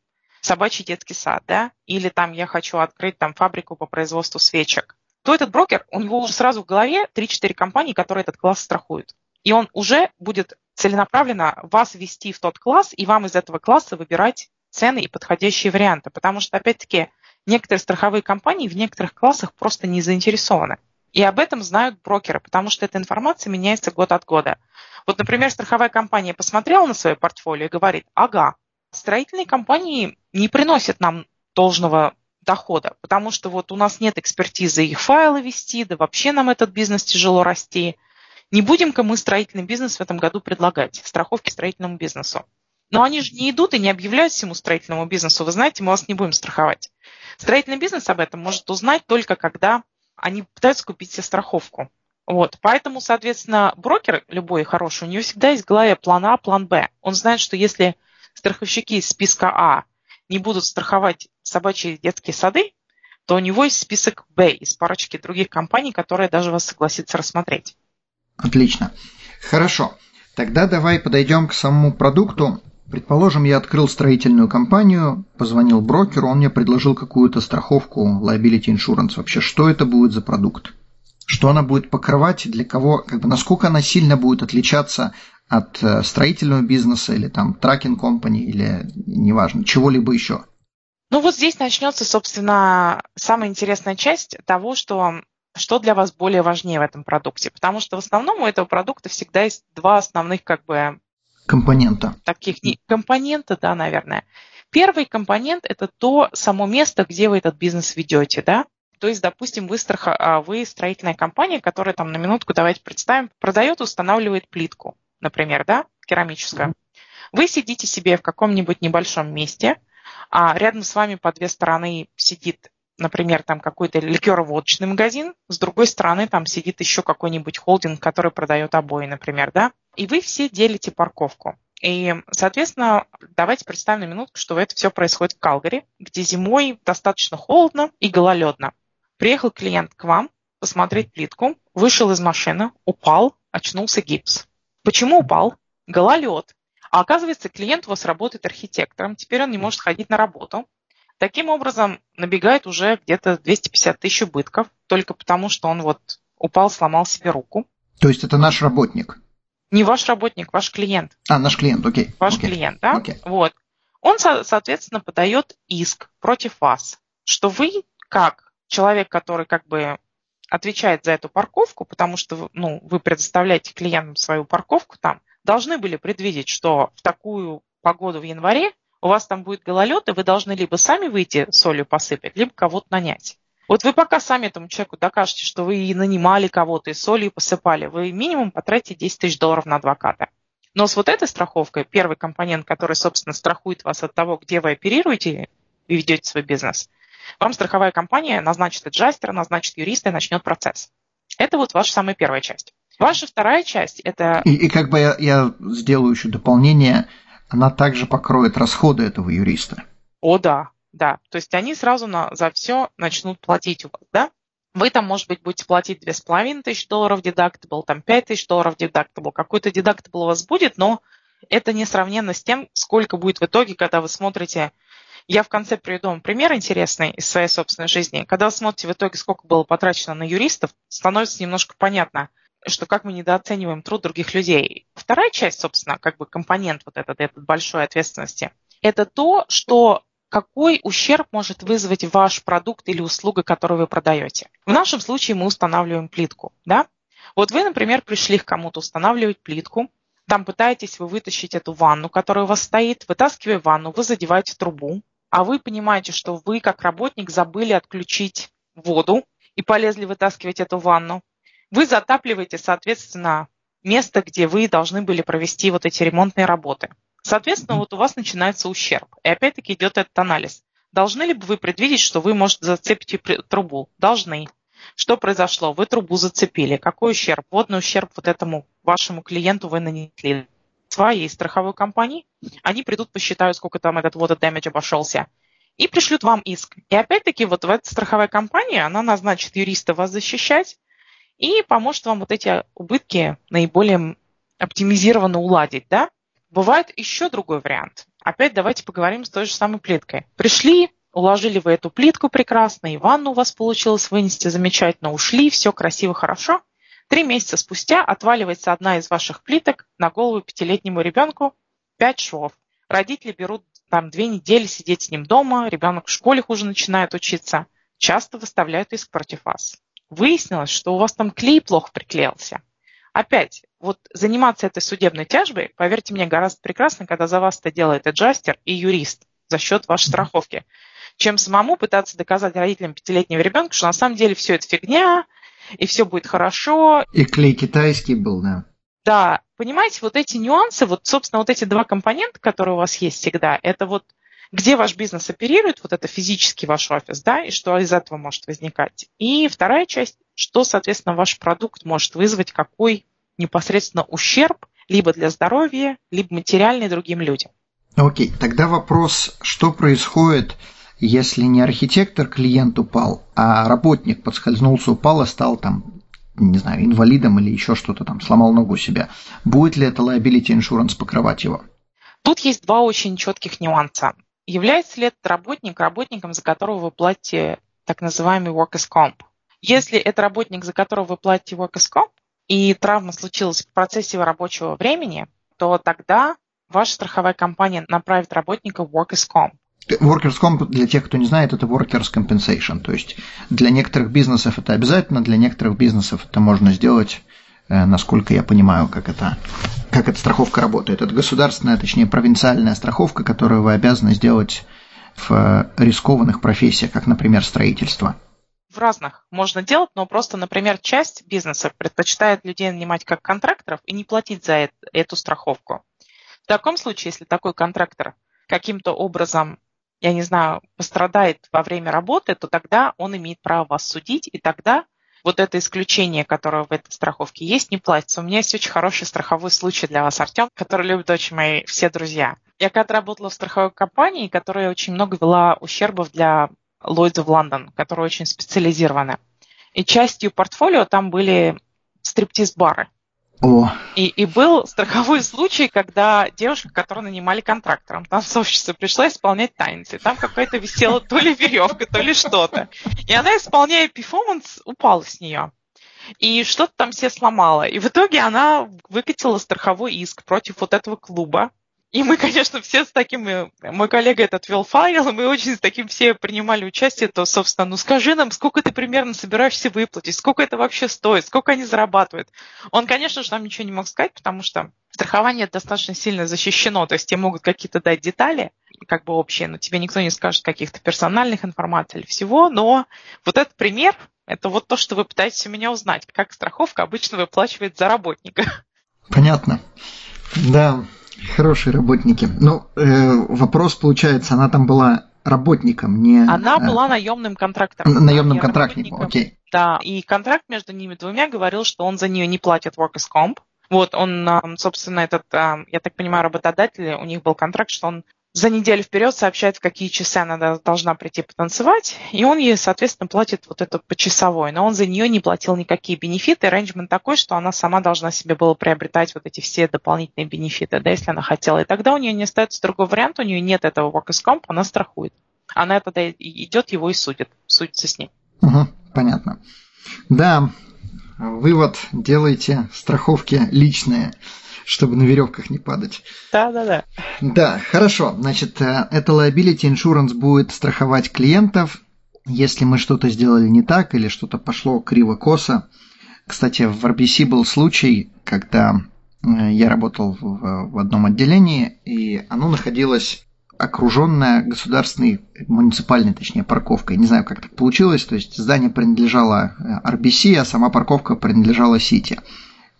собачий детский сад, да, или там я хочу открыть там фабрику по производству свечек, то этот брокер, у него уже сразу в голове 3-4 компании, которые этот класс страхуют. И он уже будет целенаправленно вас ввести в тот класс, и вам из этого класса выбирать цены и подходящие варианты. Потому что, опять-таки, некоторые страховые компании в некоторых классах просто не заинтересованы. И об этом знают брокеры, потому что эта информация меняется год от года. Вот, например, страховая компания посмотрела на свое портфолио и говорит, ага, строительные компании не приносят нам должного дохода, потому что вот у нас нет экспертизы их файлы вести, да вообще нам этот бизнес тяжело расти. Не будем-ка мы строительный бизнес в этом году предлагать, страховки строительному бизнесу. Но они же не идут и не объявляют всему строительному бизнесу, вы знаете, мы вас не будем страховать. Строительный бизнес об этом может узнать только когда они пытаются купить себе страховку. Вот. Поэтому, соответственно, брокер любой хороший, у него всегда есть в голове план А, план Б. Он знает, что если страховщики из списка А не будут страховать собачьи детские сады, то у него есть список Б из парочки других компаний, которые даже вас согласятся рассмотреть. Отлично. Хорошо. Тогда давай подойдем к самому продукту. Предположим, я открыл строительную компанию, позвонил брокеру, он мне предложил какую-то страховку liability insurance. Вообще, что это будет за продукт? Что она будет покрывать, для кого, как бы, насколько она сильно будет отличаться от э, строительного бизнеса или там тракинг компании или неважно, чего-либо еще? Ну вот здесь начнется, собственно, самая интересная часть того, что что для вас более важнее в этом продукте. Потому что в основном у этого продукта всегда есть два основных как бы компонента. Таких не, компонента, да, наверное. Первый компонент – это то само место, где вы этот бизнес ведете, да. То есть, допустим, вы, страха, вы строительная компания, которая там на минутку, давайте представим, продает, устанавливает плитку, например, да, керамическую. Mm-hmm. Вы сидите себе в каком-нибудь небольшом месте, а рядом с вами по две стороны сидит, например, там какой-то ликероводочный магазин, с другой стороны там сидит еще какой-нибудь холдинг, который продает обои, например, да, и вы все делите парковку. И, соответственно, давайте представим на минутку, что это все происходит в Калгари, где зимой достаточно холодно и гололедно. Приехал клиент к вам посмотреть плитку, вышел из машины, упал, очнулся гипс. Почему упал? Гололед. А оказывается, клиент у вас работает архитектором, теперь он не может ходить на работу. Таким образом, набегает уже где-то 250 тысяч убытков, только потому, что он вот упал, сломал себе руку. То есть это наш работник? Не ваш работник, ваш клиент. А, наш клиент, окей. Ваш окей. клиент, да? Окей. Вот. Он, соответственно, подает иск против вас, что вы, как человек, который как бы отвечает за эту парковку, потому что ну, вы предоставляете клиентам свою парковку там, должны были предвидеть, что в такую погоду в январе у вас там будет гололед, и вы должны либо сами выйти солью посыпать, либо кого-то нанять. Вот вы пока сами этому человеку докажете, что вы и нанимали кого-то, и солью посыпали, вы минимум потратите 10 тысяч долларов на адвоката. Но с вот этой страховкой, первый компонент, который, собственно, страхует вас от того, где вы оперируете и ведете свой бизнес, вам страховая компания назначит аджастера, назначит юриста и начнет процесс. Это вот ваша самая первая часть. Ваша вторая часть – это… И, и как бы я, я сделаю еще дополнение, она также покроет расходы этого юриста. О, да, да, то есть они сразу на, за все начнут платить у вас, да? Вы там, может быть, будете платить 2,5 тысячи долларов дедактабл, там 5 тысяч долларов дедактабл, какой-то дедактабл у вас будет, но это несравненно с тем, сколько будет в итоге, когда вы смотрите я в конце приведу вам пример интересный из своей собственной жизни. Когда вы смотрите в итоге, сколько было потрачено на юристов, становится немножко понятно, что как мы недооцениваем труд других людей. Вторая часть, собственно, как бы компонент вот этот, этот большой ответственности, это то, что какой ущерб может вызвать ваш продукт или услуга, которую вы продаете. В нашем случае мы устанавливаем плитку. Да? Вот вы, например, пришли к кому-то устанавливать плитку, там пытаетесь вы вытащить эту ванну, которая у вас стоит, вытаскивая ванну, вы задеваете трубу, а вы понимаете, что вы, как работник, забыли отключить воду и полезли вытаскивать эту ванну. Вы затапливаете, соответственно, место, где вы должны были провести вот эти ремонтные работы. Соответственно, вот у вас начинается ущерб. И опять-таки идет этот анализ. Должны ли вы предвидеть, что вы, может, зацепите трубу? Должны. Что произошло? Вы трубу зацепили. Какой ущерб? Водный ущерб вот этому вашему клиенту вы нанесли. Своей страховой компании. Они придут, посчитают, сколько там этот water damage обошелся. И пришлют вам иск. И опять-таки вот в этой страховой компании она назначит юриста вас защищать и поможет вам вот эти убытки наиболее оптимизированно уладить, да? Бывает еще другой вариант. Опять давайте поговорим с той же самой плиткой. Пришли, уложили вы эту плитку прекрасно, и ванну у вас получилось вынести замечательно, ушли, все красиво, хорошо. Три месяца спустя отваливается одна из ваших плиток на голову пятилетнему ребенку пять швов. Родители берут там две недели сидеть с ним дома, ребенок в школе хуже начинает учиться. Часто выставляют иск против вас. Выяснилось, что у вас там клей плохо приклеился. Опять, вот заниматься этой судебной тяжбой, поверьте мне, гораздо прекрасно, когда за вас это делает аджастер и юрист за счет вашей страховки, чем самому пытаться доказать родителям пятилетнего ребенка, что на самом деле все это фигня, и все будет хорошо. И клей китайский был, да. Да, понимаете, вот эти нюансы, вот, собственно, вот эти два компонента, которые у вас есть всегда, это вот где ваш бизнес оперирует, вот это физически ваш офис, да, и что из этого может возникать. И вторая часть, что, соответственно, ваш продукт может вызвать, какой непосредственно ущерб либо для здоровья, либо материальный другим людям. Окей, тогда вопрос, что происходит, если не архитектор клиент упал, а работник подскользнулся, упал и стал там, не знаю, инвалидом или еще что-то там, сломал ногу себя. Будет ли это liability insurance покрывать его? Тут есть два очень четких нюанса. Является ли этот работник работником, за которого вы платите так называемый workers comp? Если это работник, за которого вы платите workers comp, и травма случилась в процессе его рабочего времени, то тогда ваша страховая компания направит работника в workers comp. Workers comp, для тех, кто не знает, это workers compensation. То есть для некоторых бизнесов это обязательно, для некоторых бизнесов это можно сделать, насколько я понимаю, как это, как эта страховка работает. Это государственная, точнее провинциальная страховка, которую вы обязаны сделать в э, рискованных профессиях, как, например, строительство. В разных можно делать, но просто, например, часть бизнеса предпочитает людей нанимать как контракторов и не платить за это, эту страховку. В таком случае, если такой контрактор каким-то образом я не знаю, пострадает во время работы, то тогда он имеет право вас судить, и тогда вот это исключение, которое в этой страховке есть, не платится. У меня есть очень хороший страховой случай для вас, Артем, который любят очень мои все друзья. Я когда работала в страховой компании, которая очень много вела ущербов для Lloyds of London, которые очень специализированы. И частью портфолио там были стриптиз-бары. О. И, и был страховой случай, когда девушка, которую нанимали контрактором, сообщество пришла исполнять танцы. Там какая-то висела то ли веревка, то ли что-то. И она, исполняя перформанс, упала с нее. И что-то там все сломала. И в итоге она выкатила страховой иск против вот этого клуба. И мы, конечно, все с таким, э, мой коллега этот вел файл, мы очень с таким все принимали участие, то, собственно, ну скажи нам, сколько ты примерно собираешься выплатить, сколько это вообще стоит, сколько они зарабатывают. Он, конечно же, нам ничего не мог сказать, потому что страхование достаточно сильно защищено, то есть тебе могут какие-то дать детали, как бы общие, но тебе никто не скажет каких-то персональных информаций или всего, но вот этот пример, это вот то, что вы пытаетесь у меня узнать, как страховка обычно выплачивает за работника. Понятно. Да, Хорошие работники. Ну, э, вопрос получается, она там была работником, не... Она э, была наемным контрактором. Наемным контрактником, окей. Да, и контракт между ними двумя говорил, что он за нее не платит workers comp. Вот, он, собственно, этот, я так понимаю, работодатель, у них был контракт, что он за неделю вперед сообщает, в какие часы она должна прийти потанцевать, и он ей, соответственно, платит вот это почасовой. Но он за нее не платил никакие бенефиты. Арранжмент такой, что она сама должна себе было приобретать вот эти все дополнительные бенефиты, да, если она хотела. И тогда у нее не остается другой вариант, у нее нет этого workers comp, она страхует. Она тогда идет его и судит, судится с ним. Угу, понятно. Да, вывод делайте страховки личные чтобы на веревках не падать. Да, да, да. Да, хорошо. Значит, э, это liability insurance будет страховать клиентов, если мы что-то сделали не так или что-то пошло криво-косо. Кстати, в RBC был случай, когда э, я работал в, в одном отделении, и оно находилось окруженное государственной, муниципальной, точнее, парковкой. Не знаю, как так получилось. То есть здание принадлежало э, RBC, а сама парковка принадлежала Сити.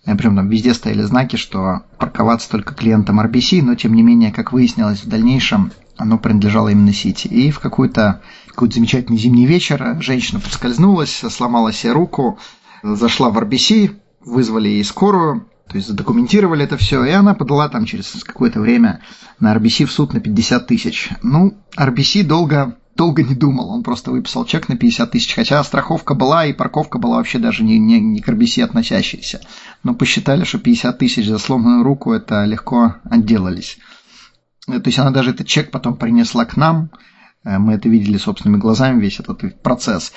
Прям там везде стояли знаки, что парковаться только клиентам RBC, но тем не менее, как выяснилось в дальнейшем, оно принадлежало именно Сити. И в какой-то какой замечательный зимний вечер женщина подскользнулась, сломала себе руку, зашла в RBC, вызвали ей скорую, то есть задокументировали это все, и она подала там через какое-то время на RBC в суд на 50 тысяч. Ну, RBC долго долго не думал, он просто выписал чек на 50 тысяч, хотя страховка была и парковка была вообще даже не, не, не к RBC относящаяся. Но посчитали, что 50 тысяч за сломанную руку это легко отделались. Э, то есть она даже этот чек потом принесла к нам, э, мы это видели собственными глазами, весь этот процесс.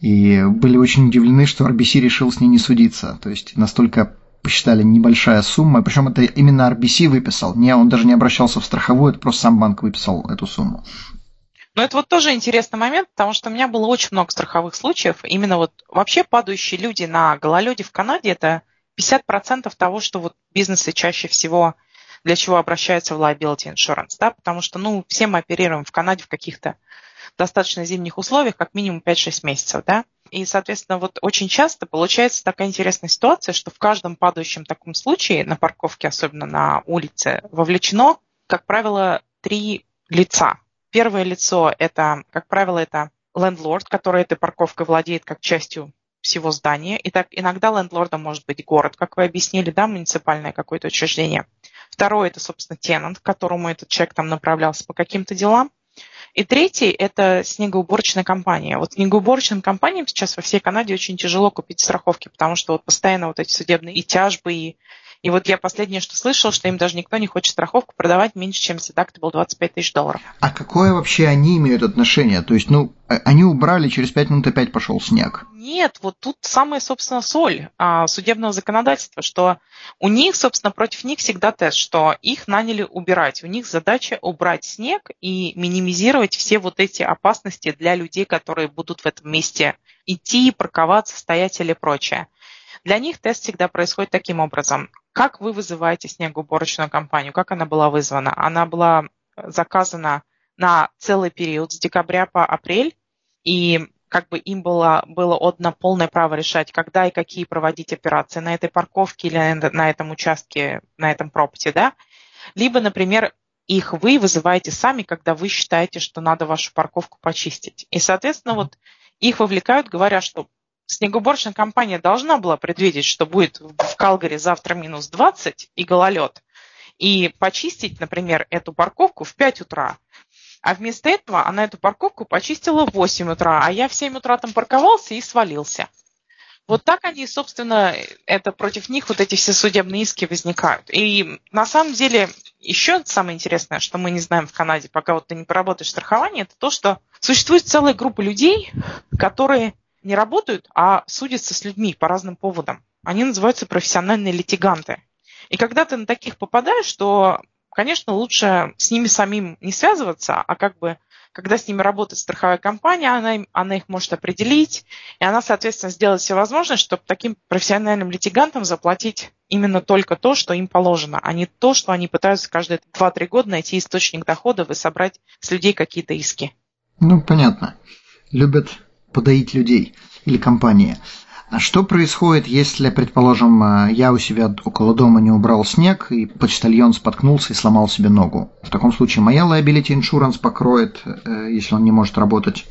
И были очень удивлены, что RBC решил с ней не судиться. То есть настолько посчитали небольшая сумма, причем это именно RBC выписал, не, он даже не обращался в страховую, это просто сам банк выписал эту сумму. Но это вот тоже интересный момент, потому что у меня было очень много страховых случаев. Именно вот вообще падающие люди на гололеде в Канаде – это 50% того, что вот бизнесы чаще всего для чего обращаются в liability insurance, да, потому что, ну, все мы оперируем в Канаде в каких-то достаточно зимних условиях, как минимум 5-6 месяцев, да, и, соответственно, вот очень часто получается такая интересная ситуация, что в каждом падающем таком случае на парковке, особенно на улице, вовлечено, как правило, три лица, Первое лицо – это, как правило, это лендлорд, который этой парковкой владеет как частью всего здания. И так иногда лендлордом может быть город, как вы объяснили, да, муниципальное какое-то учреждение. Второе – это, собственно, тенант, к которому этот человек там направлялся по каким-то делам. И третий – это снегоуборочная компания. Вот снегоуборочным компаниям сейчас во всей Канаде очень тяжело купить страховки, потому что вот постоянно вот эти судебные и тяжбы, и, И вот я последнее, что слышал, что им даже никто не хочет страховку продавать меньше, чем deductible 25 тысяч долларов. А какое вообще они имеют отношение? То есть, ну, а, они убрали, через 5 минут опять пошел снег. Нет, вот тут самая, собственно, соль а, судебного законодательства, что у них, собственно, против них всегда тест, что их наняли убирать. У них задача убрать снег и минимизировать все вот эти опасности для людей, которые будут в этом месте идти, парковаться, стоять или прочее. Для них тест всегда происходит таким образом. Как вы вызываете снегоуборочную компанию? Как она была вызвана? Она была заказана на целый период с декабря по апрель, и как бы им было, было отдано полное право решать, когда и какие проводить операции на этой парковке или на этом участке, на этом пропуте, да. Либо, например, их вы вызываете сами, когда вы считаете, что надо вашу парковку почистить. И, соответственно, вот их вовлекают, говоря, что снегоуборочная компания должна была предвидеть, что будет в Калгари завтра минус 20 и гололед, и почистить, например, эту парковку в 5 утра. А вместо этого она эту парковку почистила в 8 утра, а я в 7 утра там парковался и свалился. Вот так они, собственно, это против них вот эти все судебные иски возникают. И на самом деле еще самое интересное, что мы не знаем в Канаде, пока вот ты не поработаешь страхование, это то, что существует целая группа людей, которые не работают, а судятся с людьми по разным поводам. Они называются профессиональные литиганты. И когда ты на таких попадаешь, то, конечно, лучше с ними самим не связываться, а как бы когда с ними работает страховая компания, она, она их может определить, и она, соответственно, сделает все возможное, чтобы таким профессиональным литигантам заплатить именно только то, что им положено, а не то, что они пытаются каждые 2-3 года найти источник доходов и собрать с людей какие-то иски. Ну, понятно. Любят подоить людей или компании. А что происходит, если, предположим, э, я у себя около дома не убрал снег, и почтальон споткнулся и сломал себе ногу? В таком случае моя liability insurance покроет, э, если он не может работать?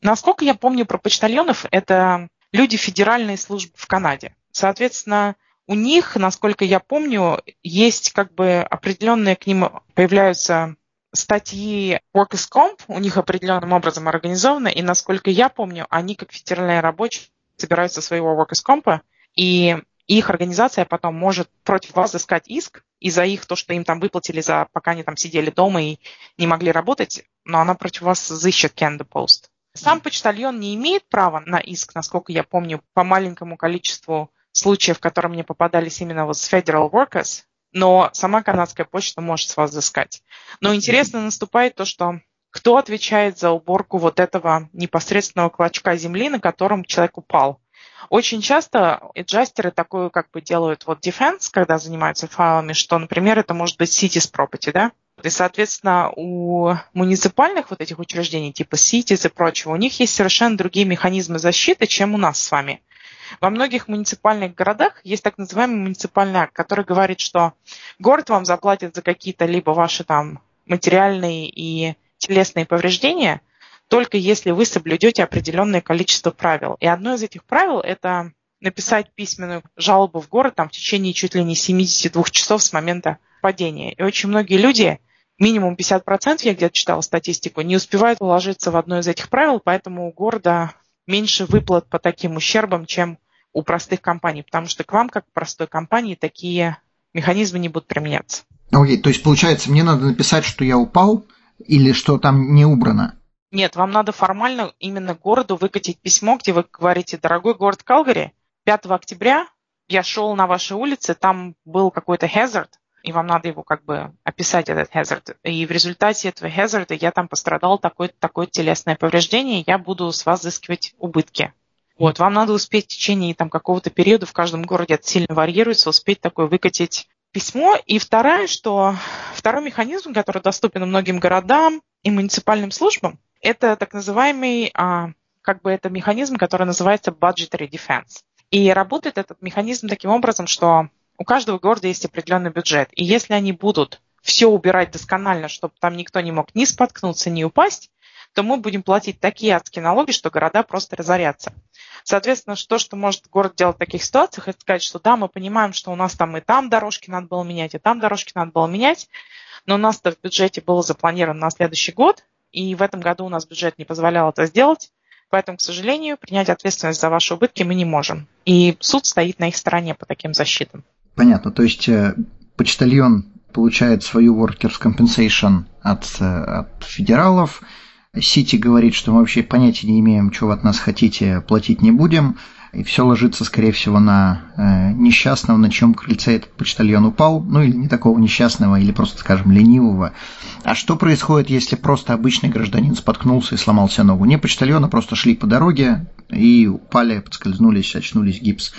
Насколько я помню про почтальонов, это люди федеральной службы в Канаде. Соответственно, у них, насколько я помню, есть как бы определенные к ним появляются статьи Workers Comp, у них определенным образом организованы, и насколько я помню, они как федеральные рабочие собираются своего workers comp, и их организация потом может против вас искать иск из-за их то, что им там выплатили, за пока они там сидели дома и не могли работать, но она против вас взыщет Canada Post. Сам почтальон не имеет права на иск, насколько я помню, по маленькому количеству случаев, в которые мне попадались именно вот с Federal Workers, но сама канадская почта может с вас взыскать. Но интересно наступает то, что кто отвечает за уборку вот этого непосредственного клочка земли, на котором человек упал. Очень часто эджастеры такое как бы делают вот defense, когда занимаются файлами, что, например, это может быть cities property, да? И, соответственно, у муниципальных вот этих учреждений, типа cities и прочего, у них есть совершенно другие механизмы защиты, чем у нас с вами. Во многих муниципальных городах есть так называемый муниципальный акт, который говорит, что город вам заплатит за какие-то либо ваши там материальные и телесные повреждения, только если вы соблюдете определенное количество правил. И одно из этих правил – это написать письменную жалобу в город там, в течение чуть ли не 72 часов с момента падения. И очень многие люди, минимум 50%, я где-то читала статистику, не успевают уложиться в одно из этих правил, поэтому у города меньше выплат по таким ущербам, чем у простых компаний, потому что к вам, как к простой компании, такие механизмы не будут применяться. Окей, okay, то есть получается, мне надо написать, что я упал, или что там не убрано? Нет, вам надо формально именно городу выкатить письмо, где вы говорите, дорогой город Калгари, 5 октября я шел на вашей улице, там был какой-то hazard, и вам надо его как бы описать, этот hazard. И в результате этого hazard я там пострадал такое-то такое телесное повреждение, я буду с вас взыскивать убытки. Вот, вам надо успеть в течение там какого-то периода, в каждом городе это сильно варьируется, успеть такое выкатить письмо. И второе, что второй механизм, который доступен многим городам и муниципальным службам, это так называемый, а, как бы это механизм, который называется budgetary defense. И работает этот механизм таким образом, что у каждого города есть определенный бюджет. И если они будут все убирать досконально, чтобы там никто не мог ни споткнуться, ни упасть, то мы будем платить такие адские налоги, что города просто разорятся. Соответственно, то, что может город делать в таких ситуациях, это сказать, что да, мы понимаем, что у нас там и там дорожки надо было менять, и там дорожки надо было менять, но у нас-то в бюджете было запланировано на следующий год, и в этом году у нас бюджет не позволял это сделать, поэтому, к сожалению, принять ответственность за ваши убытки мы не можем. И суд стоит на их стороне по таким защитам. Понятно. То есть э, почтальон получает свою workers compensation от, э, от федералов. Сити говорит, что мы вообще понятия не имеем, что вы от нас хотите, платить не будем. И все ложится, скорее всего, на э, несчастного, на чем крыльце этот почтальон упал. Ну или не такого несчастного, или просто, скажем, ленивого. А что происходит, если просто обычный гражданин споткнулся и сломал себе ногу? Не почтальона, просто шли по дороге и упали, подскользнулись, очнулись гипс.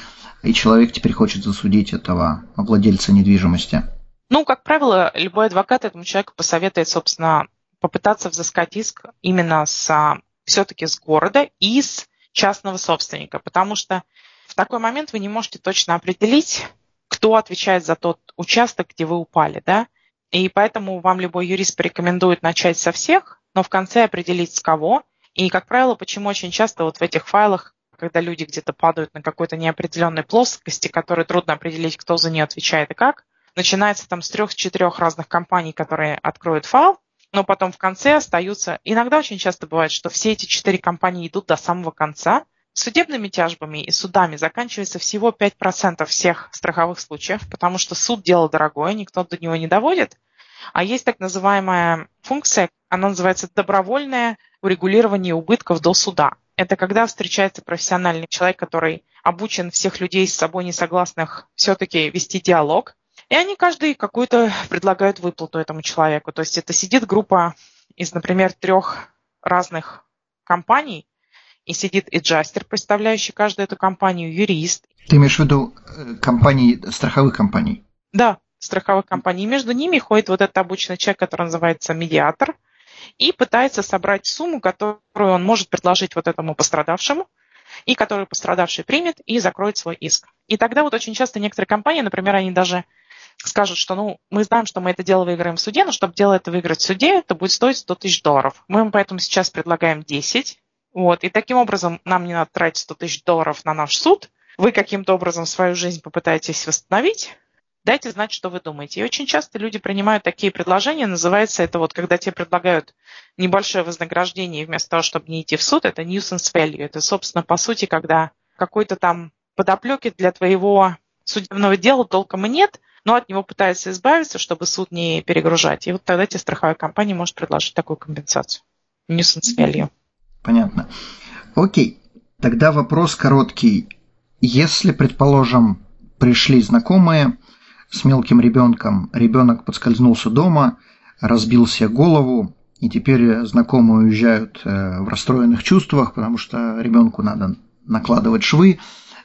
И человек теперь хочет засудить этого владельца недвижимости. Ну, как правило, любой адвокат этому человеку посоветует, собственно, попытаться взыскать иск именно с все-таки с города и с частного собственника, потому что в такой момент вы не можете точно определить, кто отвечает за тот участок, где вы упали, да, и поэтому вам любой юрист порекомендует начать со всех, но в конце определить с кого. И, как правило, почему очень часто вот в этих файлах, когда люди где-то падают на какой-то неопределенной плоскости, которой трудно определить, кто за нее отвечает и как, начинается там с трех-четырех разных компаний, которые откроют файл, но потом в конце остаются... Иногда очень часто бывает, что все эти четыре компании идут до самого конца. Судебными тяжбами и судами заканчивается всего 5% всех страховых случаев, потому что суд – дело дорогое, никто до него не доводит. А есть так называемая функция, она называется добровольное урегулирование убытков до суда. Это когда встречается профессиональный человек, который обучен всех людей с собой несогласных все-таки вести диалог, и они каждый какую-то предлагают выплату этому человеку. То есть это сидит группа из, например, трех разных компаний, и сидит и джастер, представляющий каждую эту компанию, юрист. Ты имеешь в виду э, компании, страховых компаний? Да, страховых компаний. И между ними ходит вот этот обычный человек, который называется медиатор, и пытается собрать сумму, которую он может предложить вот этому пострадавшему, и которую пострадавший примет и закроет свой иск. И тогда вот очень часто некоторые компании, например, они даже скажут, что ну, мы знаем, что мы это дело выиграем в суде, но чтобы дело это выиграть в суде, это будет стоить 100 тысяч долларов. Мы им поэтому сейчас предлагаем 10. Вот, и таким образом нам не надо тратить 100 тысяч долларов на наш суд. Вы каким-то образом свою жизнь попытаетесь восстановить. Дайте знать, что вы думаете. И очень часто люди принимают такие предложения. Называется это вот, когда тебе предлагают небольшое вознаграждение вместо того, чтобы не идти в суд, это nuisance value. Это, собственно, по сути, когда какой-то там подоплеки для твоего судебного дела толком и нет – но от него пытаются избавиться, чтобы суд не перегружать. И вот тогда тебе страховая компания может предложить такую компенсацию. Nuisance value. Понятно. Окей, тогда вопрос короткий. Если, предположим, пришли знакомые с мелким ребенком, ребенок подскользнулся дома, разбил себе голову, и теперь знакомые уезжают э, в расстроенных чувствах, потому что ребенку надо накладывать швы,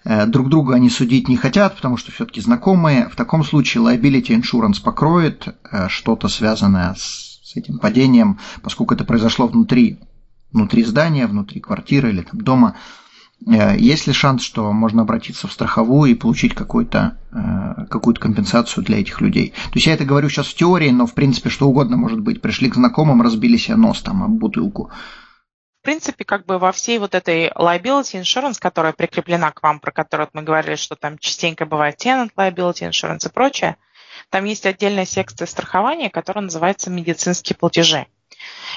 Э, друг друга они судить не хотят, потому что все-таки знакомые. В таком случае liability insurance покроет э, что-то связанное с, этим падением, поскольку это произошло внутри, внутри здания, внутри квартиры или там дома. Э, есть ли шанс, что можно обратиться в страховую и получить какую-то какую-то компенсацию для этих людей? То есть я это говорю сейчас в теории, но в принципе что угодно может быть. Пришли к знакомым, разбили себе нос там об бутылку принципе, как бы во всей вот этой liability insurance, которая прикреплена к вам, про которую мы говорили, что там частенько бывает tenant liability insurance и прочее, там есть отдельная секция страхования, которая называется медицинские платежи.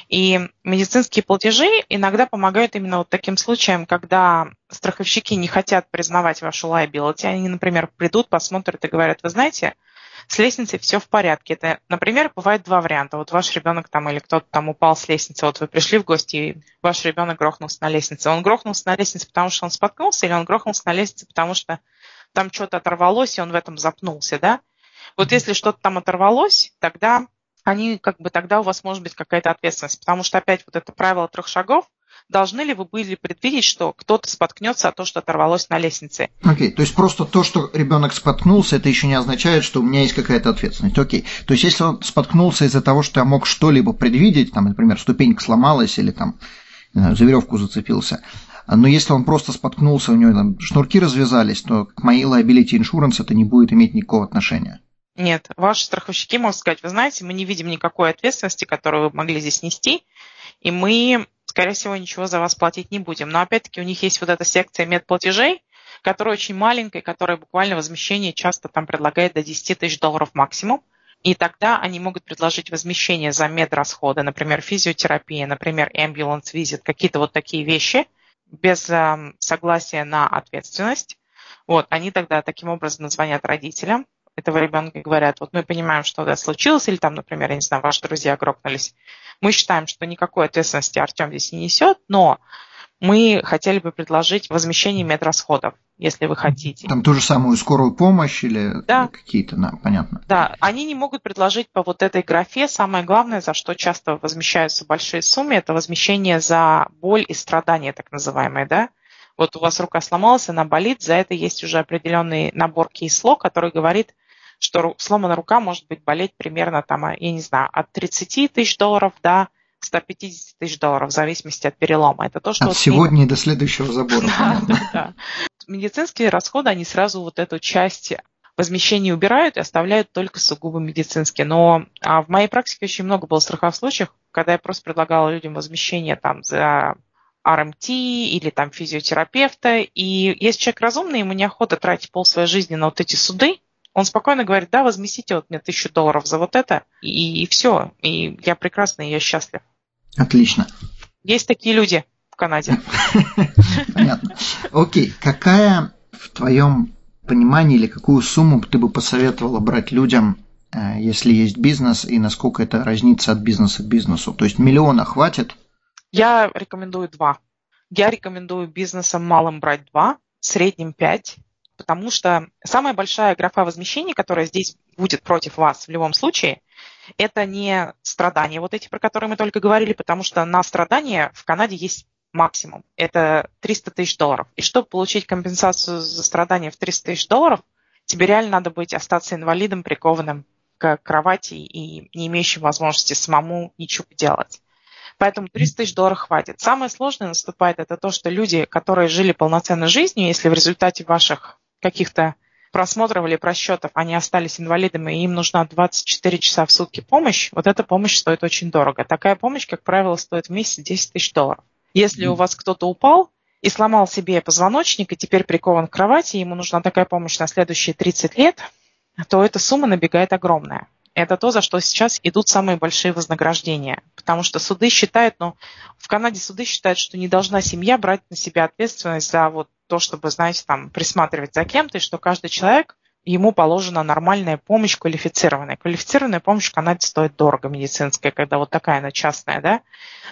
И медицинские платежи иногда помогают именно вот таким случаям, когда страховщики не хотят признавать вашу liability. Они, например, придут, посмотрят и говорят, вы знаете, с лестницей все в порядке. Это, например, бывает два варианта. Вот ваш ребенок там или кто-то там упал с лестницы, вот вы пришли в гости, и ваш ребенок грохнулся на лестнице. Он грохнулся на лестнице, потому что он споткнулся, или он грохнулся на лестнице, потому что там что-то оторвалось, и он в этом запнулся, да? Вот если что-то там оторвалось, тогда они, как бы, тогда у вас может быть какая-то ответственность, потому что опять вот это правило трех шагов, должны ли вы были предвидеть, что кто-то споткнется от того, что оторвалось на лестнице? Окей, okay. то есть просто то, что ребенок споткнулся, это еще не означает, что у меня есть какая-то ответственность. Окей, okay. то есть если он споткнулся из-за того, что я мог что-либо предвидеть, там, например, ступенька сломалась или там знаю, за веревку зацепился, но если он просто споткнулся, у него там шнурки развязались, то к моей liability insurance это не будет иметь никакого отношения. Нет, ваши страховщики могут сказать, вы знаете, мы не видим никакой ответственности, которую вы могли здесь нести, и мы скорее всего, ничего за вас платить не будем. Но опять-таки у них есть вот эта секция медплатежей, которая очень маленькая, которая буквально возмещение часто там предлагает до 10 тысяч долларов максимум. И тогда они могут предложить возмещение за медрасходы, например, физиотерапия, например, ambulance visit, какие-то вот такие вещи без э, согласия на ответственность. Вот, они тогда таким образом звонят родителям, этого ребенка и говорят, вот мы понимаем, что это случилось, или там, например, я не знаю, ваши друзья грохнулись, мы считаем, что никакой ответственности Артем здесь не несет, но мы хотели бы предложить возмещение медрасходов, если вы хотите. Там ту же самую скорую помощь или да. какие-то, да, понятно. Да, они не могут предложить по вот этой графе. Самое главное, за что часто возмещаются большие суммы, это возмещение за боль и страдания, так называемые, да. Вот у вас рука сломалась, она болит, за это есть уже определенный набор кейсло, который говорит, что сломанная рука может быть болеть примерно там, я не знаю, от 30 тысяч долларов до 150 тысяч долларов в зависимости от перелома. Это то, что... От вот сегодня до следующего забора. Да, Медицинские расходы, они сразу вот эту часть возмещения убирают и оставляют только сугубо медицинские. Но а в моей практике очень много было страховых случаев, когда я просто предлагала людям возмещение там за RMT или там физиотерапевта. И если человек разумный, ему неохота тратить пол своей жизни на вот эти суды, он спокойно говорит, да, возместите вот мне тысячу долларов за вот это, и, и все. И я прекрасно, и я счастлив. Отлично. Есть такие люди в Канаде. Понятно. Окей, какая в твоем понимании или какую сумму ты бы посоветовала брать людям, э, если есть бизнес, и насколько это разнится от бизнеса к бизнесу? То есть миллиона хватит? Я рекомендую два. Я рекомендую бизнесам малым брать два, средним пять, потому что самая большая графа возмещения, которая здесь будет против вас в любом случае, это не страдания, вот эти, про которые мы только говорили, потому что на страдания в Канаде есть максимум. Это 300 тысяч долларов. И чтобы получить компенсацию за страдания в 300 тысяч долларов, тебе реально надо быть остаться инвалидом, прикованным к кровати и не имеющим возможности самому ничего делать. Поэтому 300 тысяч долларов хватит. Самое сложное наступает это то, что люди, которые жили полноценной жизнью, если в результате ваших каких-то просмотров или просчетов они остались инвалидами, и им нужна 24 часа в сутки помощь, вот эта помощь стоит очень дорого. Такая помощь, как правило, стоит в месяц 10 тысяч долларов. Если у вас кто-то упал и сломал себе позвоночник, и теперь прикован к кровати, ему нужна такая помощь на следующие 30 лет, то эта сумма набегает огромная. Это то, за что сейчас идут самые большие вознаграждения. Потому что суды считают, ну, в Канаде суды считают, что не должна семья брать на себя ответственность за вот то, чтобы, знаете, там, присматривать за кем-то, и что каждый человек, ему положена нормальная помощь квалифицированная. Квалифицированная помощь в Канаде стоит дорого, медицинская, когда вот такая она частная, да.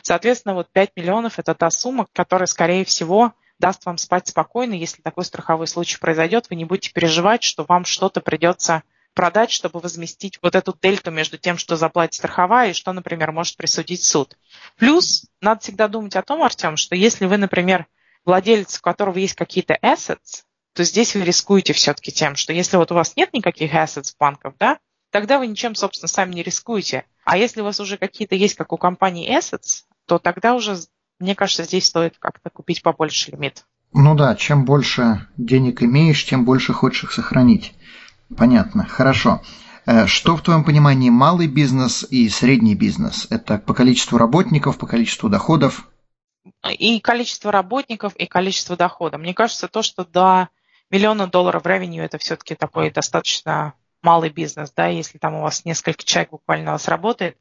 Соответственно, вот 5 миллионов – это та сумма, которая, скорее всего, даст вам спать спокойно. Если такой страховой случай произойдет, вы не будете переживать, что вам что-то придется продать, чтобы возместить вот эту дельту между тем, что заплатит страховая и что, например, может присудить суд. Плюс надо всегда думать о том, Артем, что если вы, например, владелец, у которого есть какие-то assets, то здесь вы рискуете все-таки тем, что если вот у вас нет никаких assets банков, да, тогда вы ничем, собственно, сами не рискуете. А если у вас уже какие-то есть, как у компании assets, то тогда уже, мне кажется, здесь стоит как-то купить побольше лимит. Ну да, чем больше денег имеешь, тем больше хочешь их сохранить. Понятно, хорошо. Э, что в твоем понимании малый бизнес и средний бизнес? Это по количеству работников, по количеству доходов? И количество работников, и количество дохода. Мне кажется, то, что до миллиона долларов ревеню это все-таки такой достаточно малый бизнес, да, если там у вас несколько человек буквально у вас работает,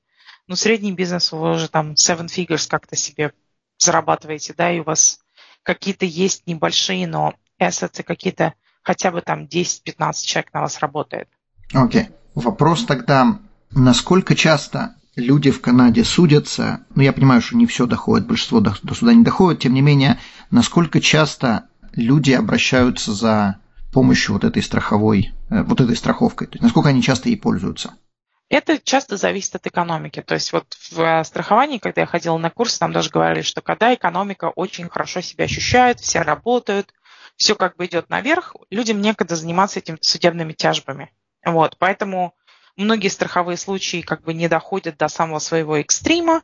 но средний бизнес вы уже там seven figures как-то себе зарабатываете, да, и у вас какие-то есть небольшие, но assets какие-то хотя бы там 10-15 человек на вас работает. Окей. Okay. Вопрос тогда, насколько часто люди в Канаде судятся, ну я понимаю, что не все доходит, большинство до, до суда не доходит, тем не менее, насколько часто люди обращаются за помощью вот этой страховой, э, вот этой страховкой, то есть насколько они часто ей пользуются? Это часто зависит от экономики. То есть вот в э, страховании, когда я ходила на курс, нам даже говорили, что когда экономика очень хорошо себя ощущает, все работают, все как бы идет наверх, людям некогда заниматься этими судебными тяжбами. Вот, поэтому многие страховые случаи как бы не доходят до самого своего экстрима,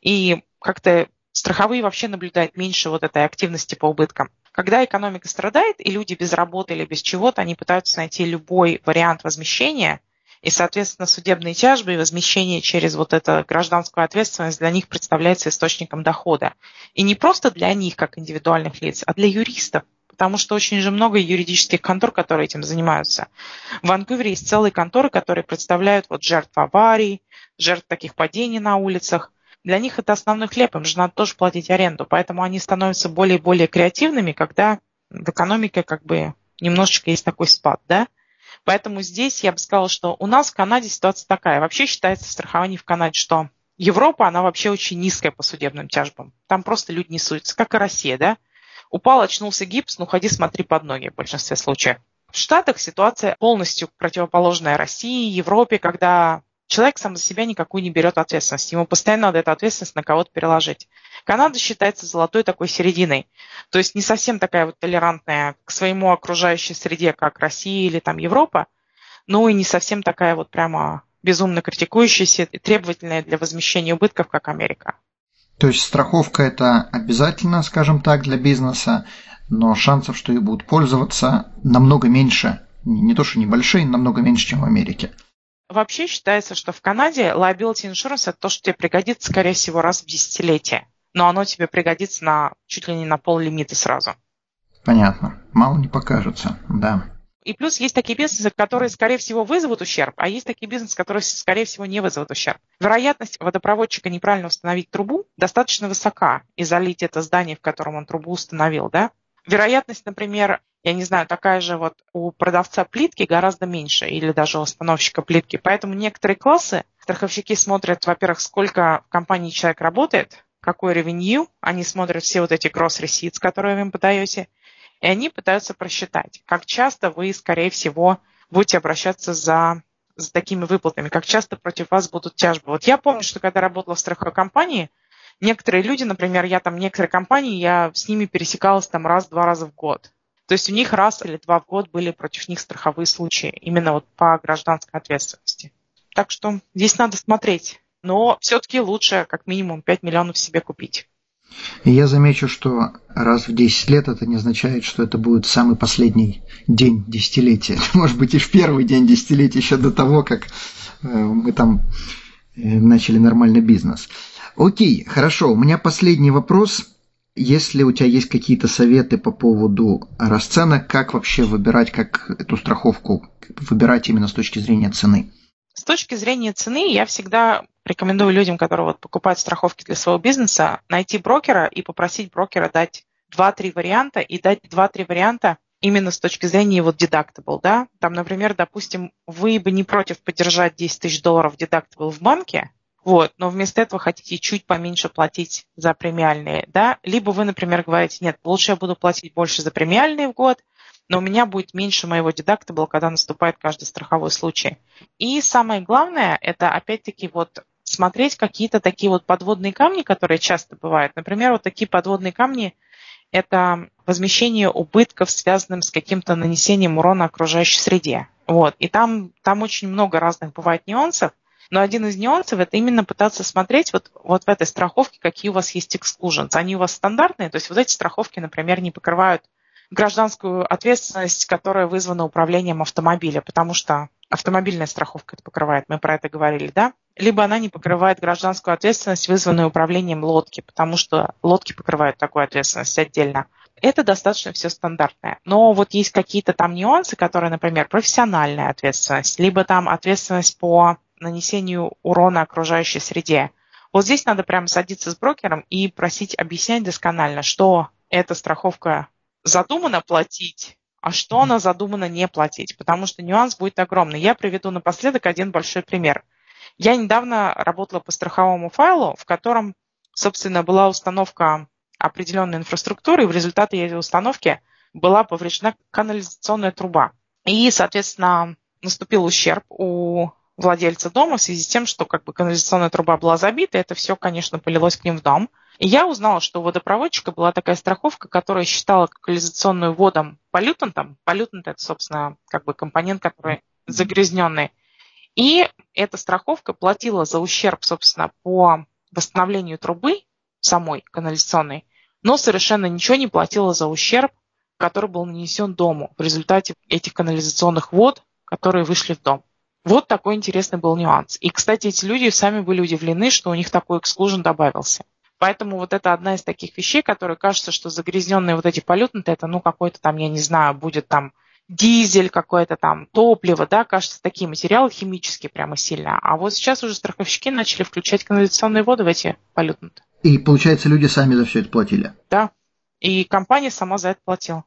и как-то страховые вообще наблюдают меньше вот этой активности по убыткам. Когда экономика страдает, и люди без работы или без чего-то, они пытаются найти любой вариант возмещения, и, соответственно, судебные тяжбы и возмещение через вот эту гражданскую ответственность для них представляется источником дохода. И не просто для них, как индивидуальных лиц, а для юристов потому что очень же много юридических контор, которые этим занимаются. В Ванкувере есть целые конторы, которые представляют вот жертв аварий, жертв таких падений на улицах. Для них это основной хлеб, им же надо тоже платить аренду, поэтому они становятся более и более креативными, когда в экономике как бы немножечко есть такой спад, да. Поэтому здесь я бы сказала, что у нас в Канаде ситуация такая. Вообще считается в страховании в Канаде, что Европа, она вообще очень низкая по судебным тяжбам. Там просто люди не суются, как и Россия, да? Упал, очнулся гипс, ну ходи, смотри под ноги в большинстве случаев. В Штатах ситуация полностью противоположная России, Европе, когда человек сам за себя никакую не берет ответственность. Ему постоянно надо эту ответственность на кого-то переложить. Канада считается золотой такой серединой. То есть не совсем такая вот толерантная к своему окружающей среде, как Россия или там Европа, но и не совсем такая вот прямо безумно критикующаяся и требовательная для возмещения убытков, как Америка. То есть страховка это обязательно, скажем так, для бизнеса, но шансов, что ее будут пользоваться, намного меньше. Не то, что небольшие, намного меньше, чем в Америке. Вообще считается, что в Канаде liability insurance – это то, что тебе пригодится, скорее всего, раз в десятилетие. Но оно тебе пригодится на чуть ли не на пол лимита сразу. Понятно. Мало не покажется, да. И плюс есть такие бизнесы, которые, скорее всего, вызовут ущерб, а есть такие бизнесы, которые, скорее всего, не вызовут ущерб. Вероятность водопроводчика неправильно установить трубу достаточно высока и залить это здание, в котором он трубу установил, да? Вероятность, например, я не знаю, такая же вот у продавца плитки гораздо меньше или даже у установщика плитки. Поэтому некоторые классы страховщики смотрят, во-первых, сколько в компании человек работает, какой ревенью, они смотрят все вот эти receipts, которые вы им подаете, и они пытаются просчитать, как часто вы, скорее всего, будете обращаться за, за такими выплатами, как часто против вас будут тяжбы. Вот я помню, что когда работала в страховой компании, некоторые люди, например, я там некоторые компании, я с ними пересекалась там раз-два раза в год. То есть у них раз или два в год были против них страховые случаи, именно вот по гражданской ответственности. Так что здесь надо смотреть. Но все-таки лучше как минимум 5 миллионов себе купить. И я замечу, что раз в 10 лет это не означает, что это будет самый последний день десятилетия. Может быть, и в первый день десятилетия, еще до того, как э, мы там э, начали нормальный бизнес. Окей, хорошо. У меня последний вопрос. Если у тебя есть какие-то советы по поводу расценок, как вообще выбирать, как эту страховку выбирать именно с точки зрения цены? С точки зрения цены я всегда рекомендую людям, которые вот покупают страховки для своего бизнеса, найти брокера и попросить брокера дать 2-3 варианта и дать 2-3 варианта именно с точки зрения вот deductible, да. Там, например, допустим, вы бы не против поддержать 10 тысяч долларов deductible в банке, вот, но вместо этого хотите чуть поменьше платить за премиальные, да, либо вы, например, говорите, нет, лучше я буду платить больше за премиальные в год, но у меня будет меньше моего дедактабла, когда наступает каждый страховой случай. И самое главное, это опять-таки вот смотреть какие-то такие вот подводные камни, которые часто бывают. Например, вот такие подводные камни – это возмещение убытков, связанных с каким-то нанесением урона окружающей среде. Вот. И там, там очень много разных бывает нюансов – но один из нюансов – это именно пытаться смотреть вот, вот в этой страховке, какие у вас есть exclusions. Они у вас стандартные, то есть вот эти страховки, например, не покрывают гражданскую ответственность, которая вызвана управлением автомобиля, потому что автомобильная страховка это покрывает, мы про это говорили, да? Либо она не покрывает гражданскую ответственность, вызванную управлением лодки, потому что лодки покрывают такую ответственность отдельно. Это достаточно все стандартное. Но вот есть какие-то там нюансы, которые, например, профессиональная ответственность, либо там ответственность по нанесению урона окружающей среде. Вот здесь надо прямо садиться с брокером и просить объяснять досконально, что эта страховка задумана платить, а что она задумана не платить, потому что нюанс будет огромный. Я приведу напоследок один большой пример. Я недавно работала по страховому файлу, в котором, собственно, была установка определенной инфраструктуры, и в результате этой установки была повреждена канализационная труба. И, соответственно, наступил ущерб у владельца дома в связи с тем, что как бы канализационная труба была забита, это все, конечно, полилось к ним в дом. И я узнала, что у водопроводчика была такая страховка, которая считала канализационную водом полютантом. Полютант – это, собственно, как бы компонент, который загрязненный. И эта страховка платила за ущерб, собственно, по восстановлению трубы самой канализационной, но совершенно ничего не платила за ущерб, который был нанесен дому в результате этих канализационных вод, которые вышли в дом. Вот такой интересный был нюанс. И, кстати, эти люди сами были удивлены, что у них такой эксклюжен добавился. Поэтому вот это одна из таких вещей, которые кажется, что загрязненные вот эти полютнуты, это ну какой-то там, я не знаю, будет там дизель, какое-то там топливо, да, кажется, такие материалы химические прямо сильно. А вот сейчас уже страховщики начали включать канализационные воды в эти полютнуты. И получается, люди сами за все это платили? Да. И компания сама за это платила.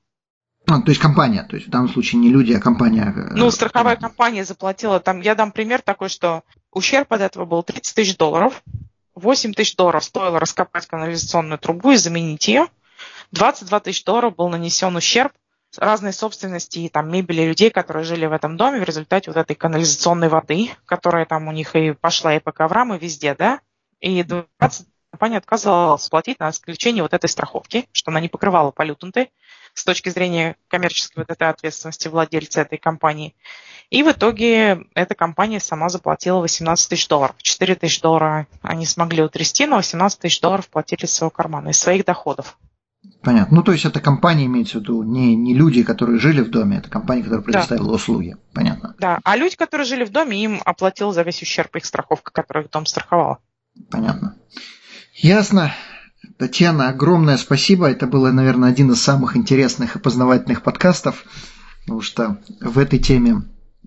Ну, то есть компания, то есть в данном случае не люди, а компания. Э, ну, страховая компания заплатила, там, я дам пример такой, что ущерб от этого был 30 тысяч долларов, 8 тысяч долларов стоило раскопать канализационную трубу и заменить ее, 22 тысяч долларов был нанесен ущерб разной собственности и там мебели людей, которые жили в этом доме в результате вот этой канализационной воды, которая там у них и пошла и по коврам, и везде, да. И 20 компания отказывалась платить на исключение вот этой страховки, что она не покрывала полютанты с точки зрения коммерческой вот этой ответственности владельца этой компании. И в итоге эта компания сама заплатила 18 тысяч долларов. 4 тысяч долларов они смогли утрясти, но 18 тысяч долларов платили из своего кармана, из своих доходов. Понятно. Ну, то есть, это компания имеется в виду не, не люди, которые жили в доме, это компания, которая предоставила да. услуги. Понятно. Да, а люди, которые жили в доме, им оплатил за весь ущерб их страховка, которую их дом страховала. Понятно. Ясно. Татьяна, огромное спасибо. Это было, наверное, один из самых интересных и познавательных подкастов, потому что в этой теме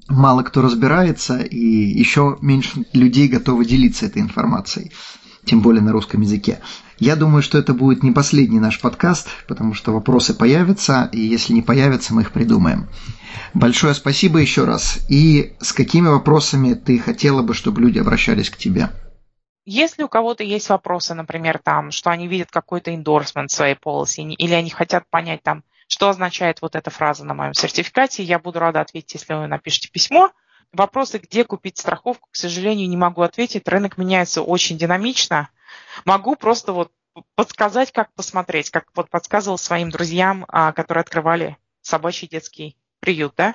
мало кто разбирается, и еще меньше людей готовы делиться этой информацией, тем более на русском языке. Я думаю, что это будет не последний наш подкаст, потому что вопросы появятся, и если не появятся, мы их придумаем. Большое спасибо еще раз. И с какими вопросами ты хотела бы, чтобы люди обращались к тебе? Если у кого-то есть вопросы, например, там, что они видят какой-то эндорсмент своей полосе, или они хотят понять там, что означает вот эта фраза на моем сертификате, я буду рада ответить, если вы напишите письмо. Вопросы, где купить страховку, к сожалению, не могу ответить. Рынок меняется очень динамично. Могу просто вот подсказать, как посмотреть, как вот подсказывал своим друзьям, а, которые открывали собачий детский приют, да?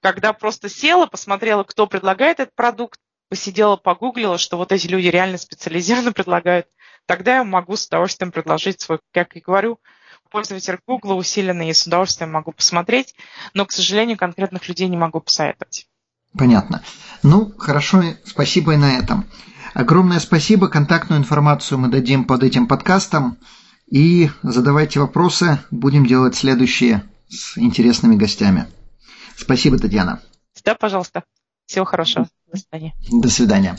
Когда просто села, посмотрела, кто предлагает этот продукт, посидела, погуглила, что вот эти люди реально специализированно предлагают, тогда я могу с удовольствием предложить свой, как и говорю, пользователь Google усиленный, и с удовольствием могу посмотреть, но, к сожалению, конкретных людей не могу посоветовать. Понятно. Ну, хорошо, спасибо и на этом. Огромное спасибо. Контактную информацию мы дадим под этим подкастом. И задавайте вопросы. Будем делать следующие с интересными гостями. Спасибо, Татьяна. Да, пожалуйста. Всего хорошего. До свидания. До свидания.